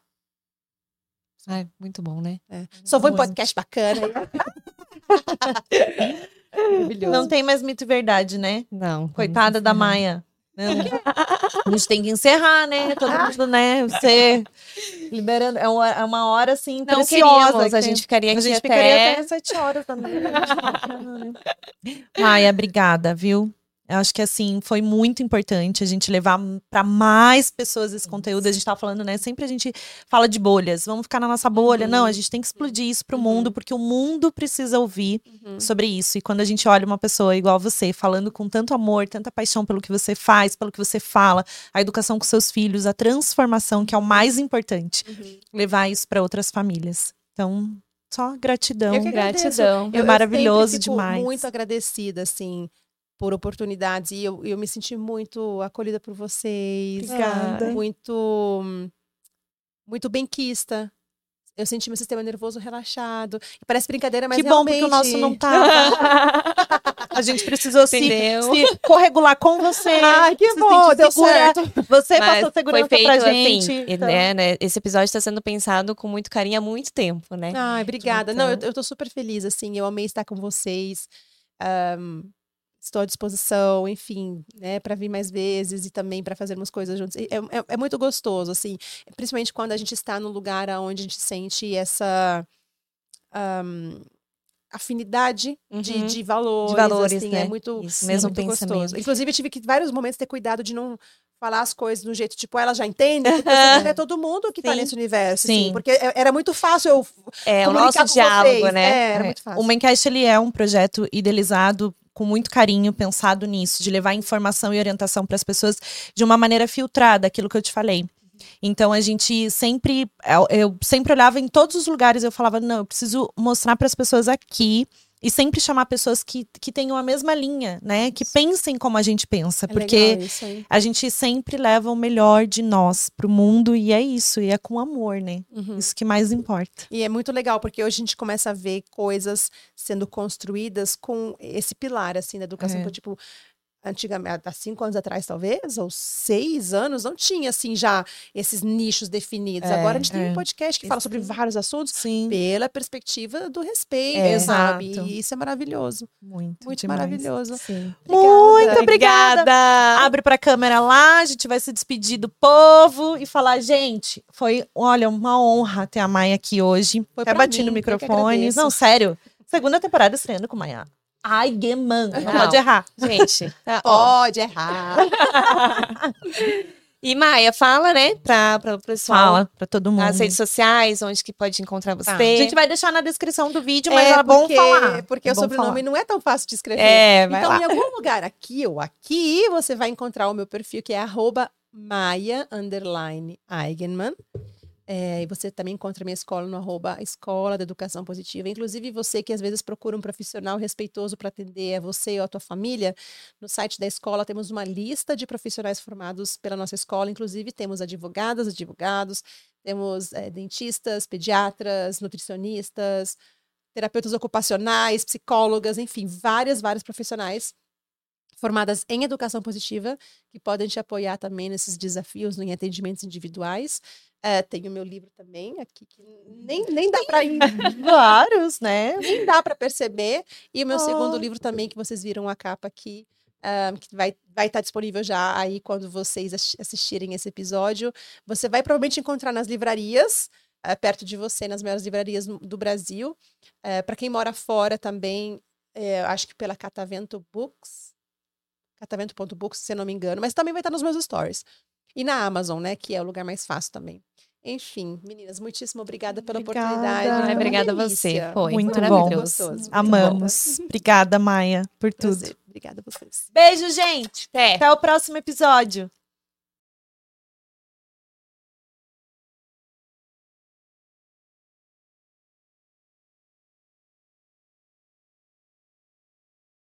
Ai, muito bom, né? É. Só vou em podcast bacana. Maravilhoso. Não tem mais mito e verdade, né? Não. Coitada da Maia. Não. A gente tem que encerrar, né? Todo mundo, né? Você liberando. É uma, é hora assim, Não preciosa. a gente ficaria aqui a gente até... ficaria até sete horas também. Maia, obrigada, viu? Eu acho que assim foi muito importante a gente levar para mais pessoas esse conteúdo. A gente tava falando, né? Sempre a gente fala de bolhas, vamos ficar na nossa bolha. Uhum. Não, a gente tem que explodir isso pro uhum. mundo, porque o mundo precisa ouvir uhum. sobre isso. E quando a gente olha uma pessoa igual você, falando com tanto amor, tanta paixão pelo que você faz, pelo que você fala, a educação com seus filhos, a transformação, que é o mais importante, uhum. levar isso para outras famílias. Então, só gratidão. Gratidão. É maravilhoso demais. Muito agradecida, assim por oportunidades e eu, eu me senti muito acolhida por vocês. Obrigada. Muito, muito benquista. Eu senti meu sistema nervoso relaxado. Parece brincadeira, mas que bom realmente... porque o nosso não tá. a gente precisou se, se corregular com você. Ai, que bom, deu segura. certo. Você mas passou segurança foi feito, pra gente. Assim, então. né, né, esse episódio está sendo pensado com muito carinho há muito tempo, né? Ai, obrigada. Então... Não, eu, eu tô super feliz, assim. Eu amei estar com vocês. Um, estou à disposição, enfim, né, para vir mais vezes e também para fazermos coisas juntos. É, é, é, muito gostoso, assim, principalmente quando a gente está num lugar onde a gente sente essa um, afinidade uhum. de, de, valores, de valores, assim, é né? é muito, Isso, mesmo é muito gostoso. Inclusive, eu tive que, vários momentos, ter cuidado de não falar as coisas do jeito, tipo, ela já entende, porque é todo mundo que está nesse universo, Sim. Assim, porque é, era muito fácil eu É, o nosso diálogo, vocês. né? É, era muito fácil. O Mencast, ele é um projeto idealizado com muito carinho pensado nisso, de levar informação e orientação para as pessoas de uma maneira filtrada, aquilo que eu te falei. Então a gente sempre, eu sempre olhava em todos os lugares, eu falava, não, eu preciso mostrar para as pessoas aqui e sempre chamar pessoas que, que tenham a mesma linha, né? Que pensem como a gente pensa. É porque a gente sempre leva o melhor de nós pro mundo e é isso, e é com amor, né? Uhum. Isso que mais importa. E é muito legal, porque hoje a gente começa a ver coisas sendo construídas com esse pilar, assim, da educação. É. Então, tipo, antigamente, há cinco anos atrás, talvez, ou seis anos, não tinha, assim, já esses nichos definidos. É, Agora a gente tem é. um podcast que fala sobre vários assuntos Sim. pela perspectiva do respeito, É, sabe? exato. E isso é maravilhoso. Muito, Muito demais. maravilhoso. Sim. Muito obrigada. Obrigada. Abre pra câmera lá, a gente vai se despedir do povo e falar, gente, foi, olha, uma honra ter a Maia aqui hoje. Foi Até bati mim, no microfone. Não, sério. Segunda temporada estreando com Maia. Ai, Geman. Não, Não. pode errar. Gente, tá. Pode errar. E Maia, fala, né, pra, pra o pessoal. Fala pra todo mundo. Nas redes sociais, onde que pode encontrar você. Tá. A gente vai deixar na descrição do vídeo, mas é, bom porque, falar. Porque é o sobrenome não é tão fácil de escrever. É, vai então, lá. em algum lugar aqui ou aqui, você vai encontrar o meu perfil, que é arroba Maia underline Eigenman. É, e você também encontra minha escola no arroba Escola da Educação Positiva. Inclusive, você que às vezes procura um profissional respeitoso para atender a você ou a tua família, no site da escola temos uma lista de profissionais formados pela nossa escola. Inclusive, temos advogadas, advogados, temos eh, dentistas, pediatras, nutricionistas, terapeutas ocupacionais, psicólogas, enfim, várias, várias profissionais formadas em educação positiva que podem te apoiar também nesses desafios em atendimentos individuais. Eh, tem o meu livro também aqui que nem, nem dá para Vários, né? nem dá para perceber. E o meu segundo Oh. livro também, que vocês viram a capa aqui, ah, que vai vai estar disponível já aí quando vocês assi- assistirem esse episódio. Você vai provavelmente encontrar nas livrarias, ah, perto de você, nas maiores livrarias do Brasil. para quem mora fora também, eh, acho que pela Catavento Books, catavento.books, se eu não me engano, mas também vai estar nos meus stories. E na Amazon, né, que é o lugar mais fácil também. Enfim, meninas, muitíssimo obrigada pela Obrigada. oportunidade. Foi obrigada a você, foi Muito maravilhoso. bom. Gostoso. muito bom. Amamos. Obrigada, Maia, por tudo. Prazer. Obrigada a vocês. Beijo, gente. Até. Até o próximo episódio.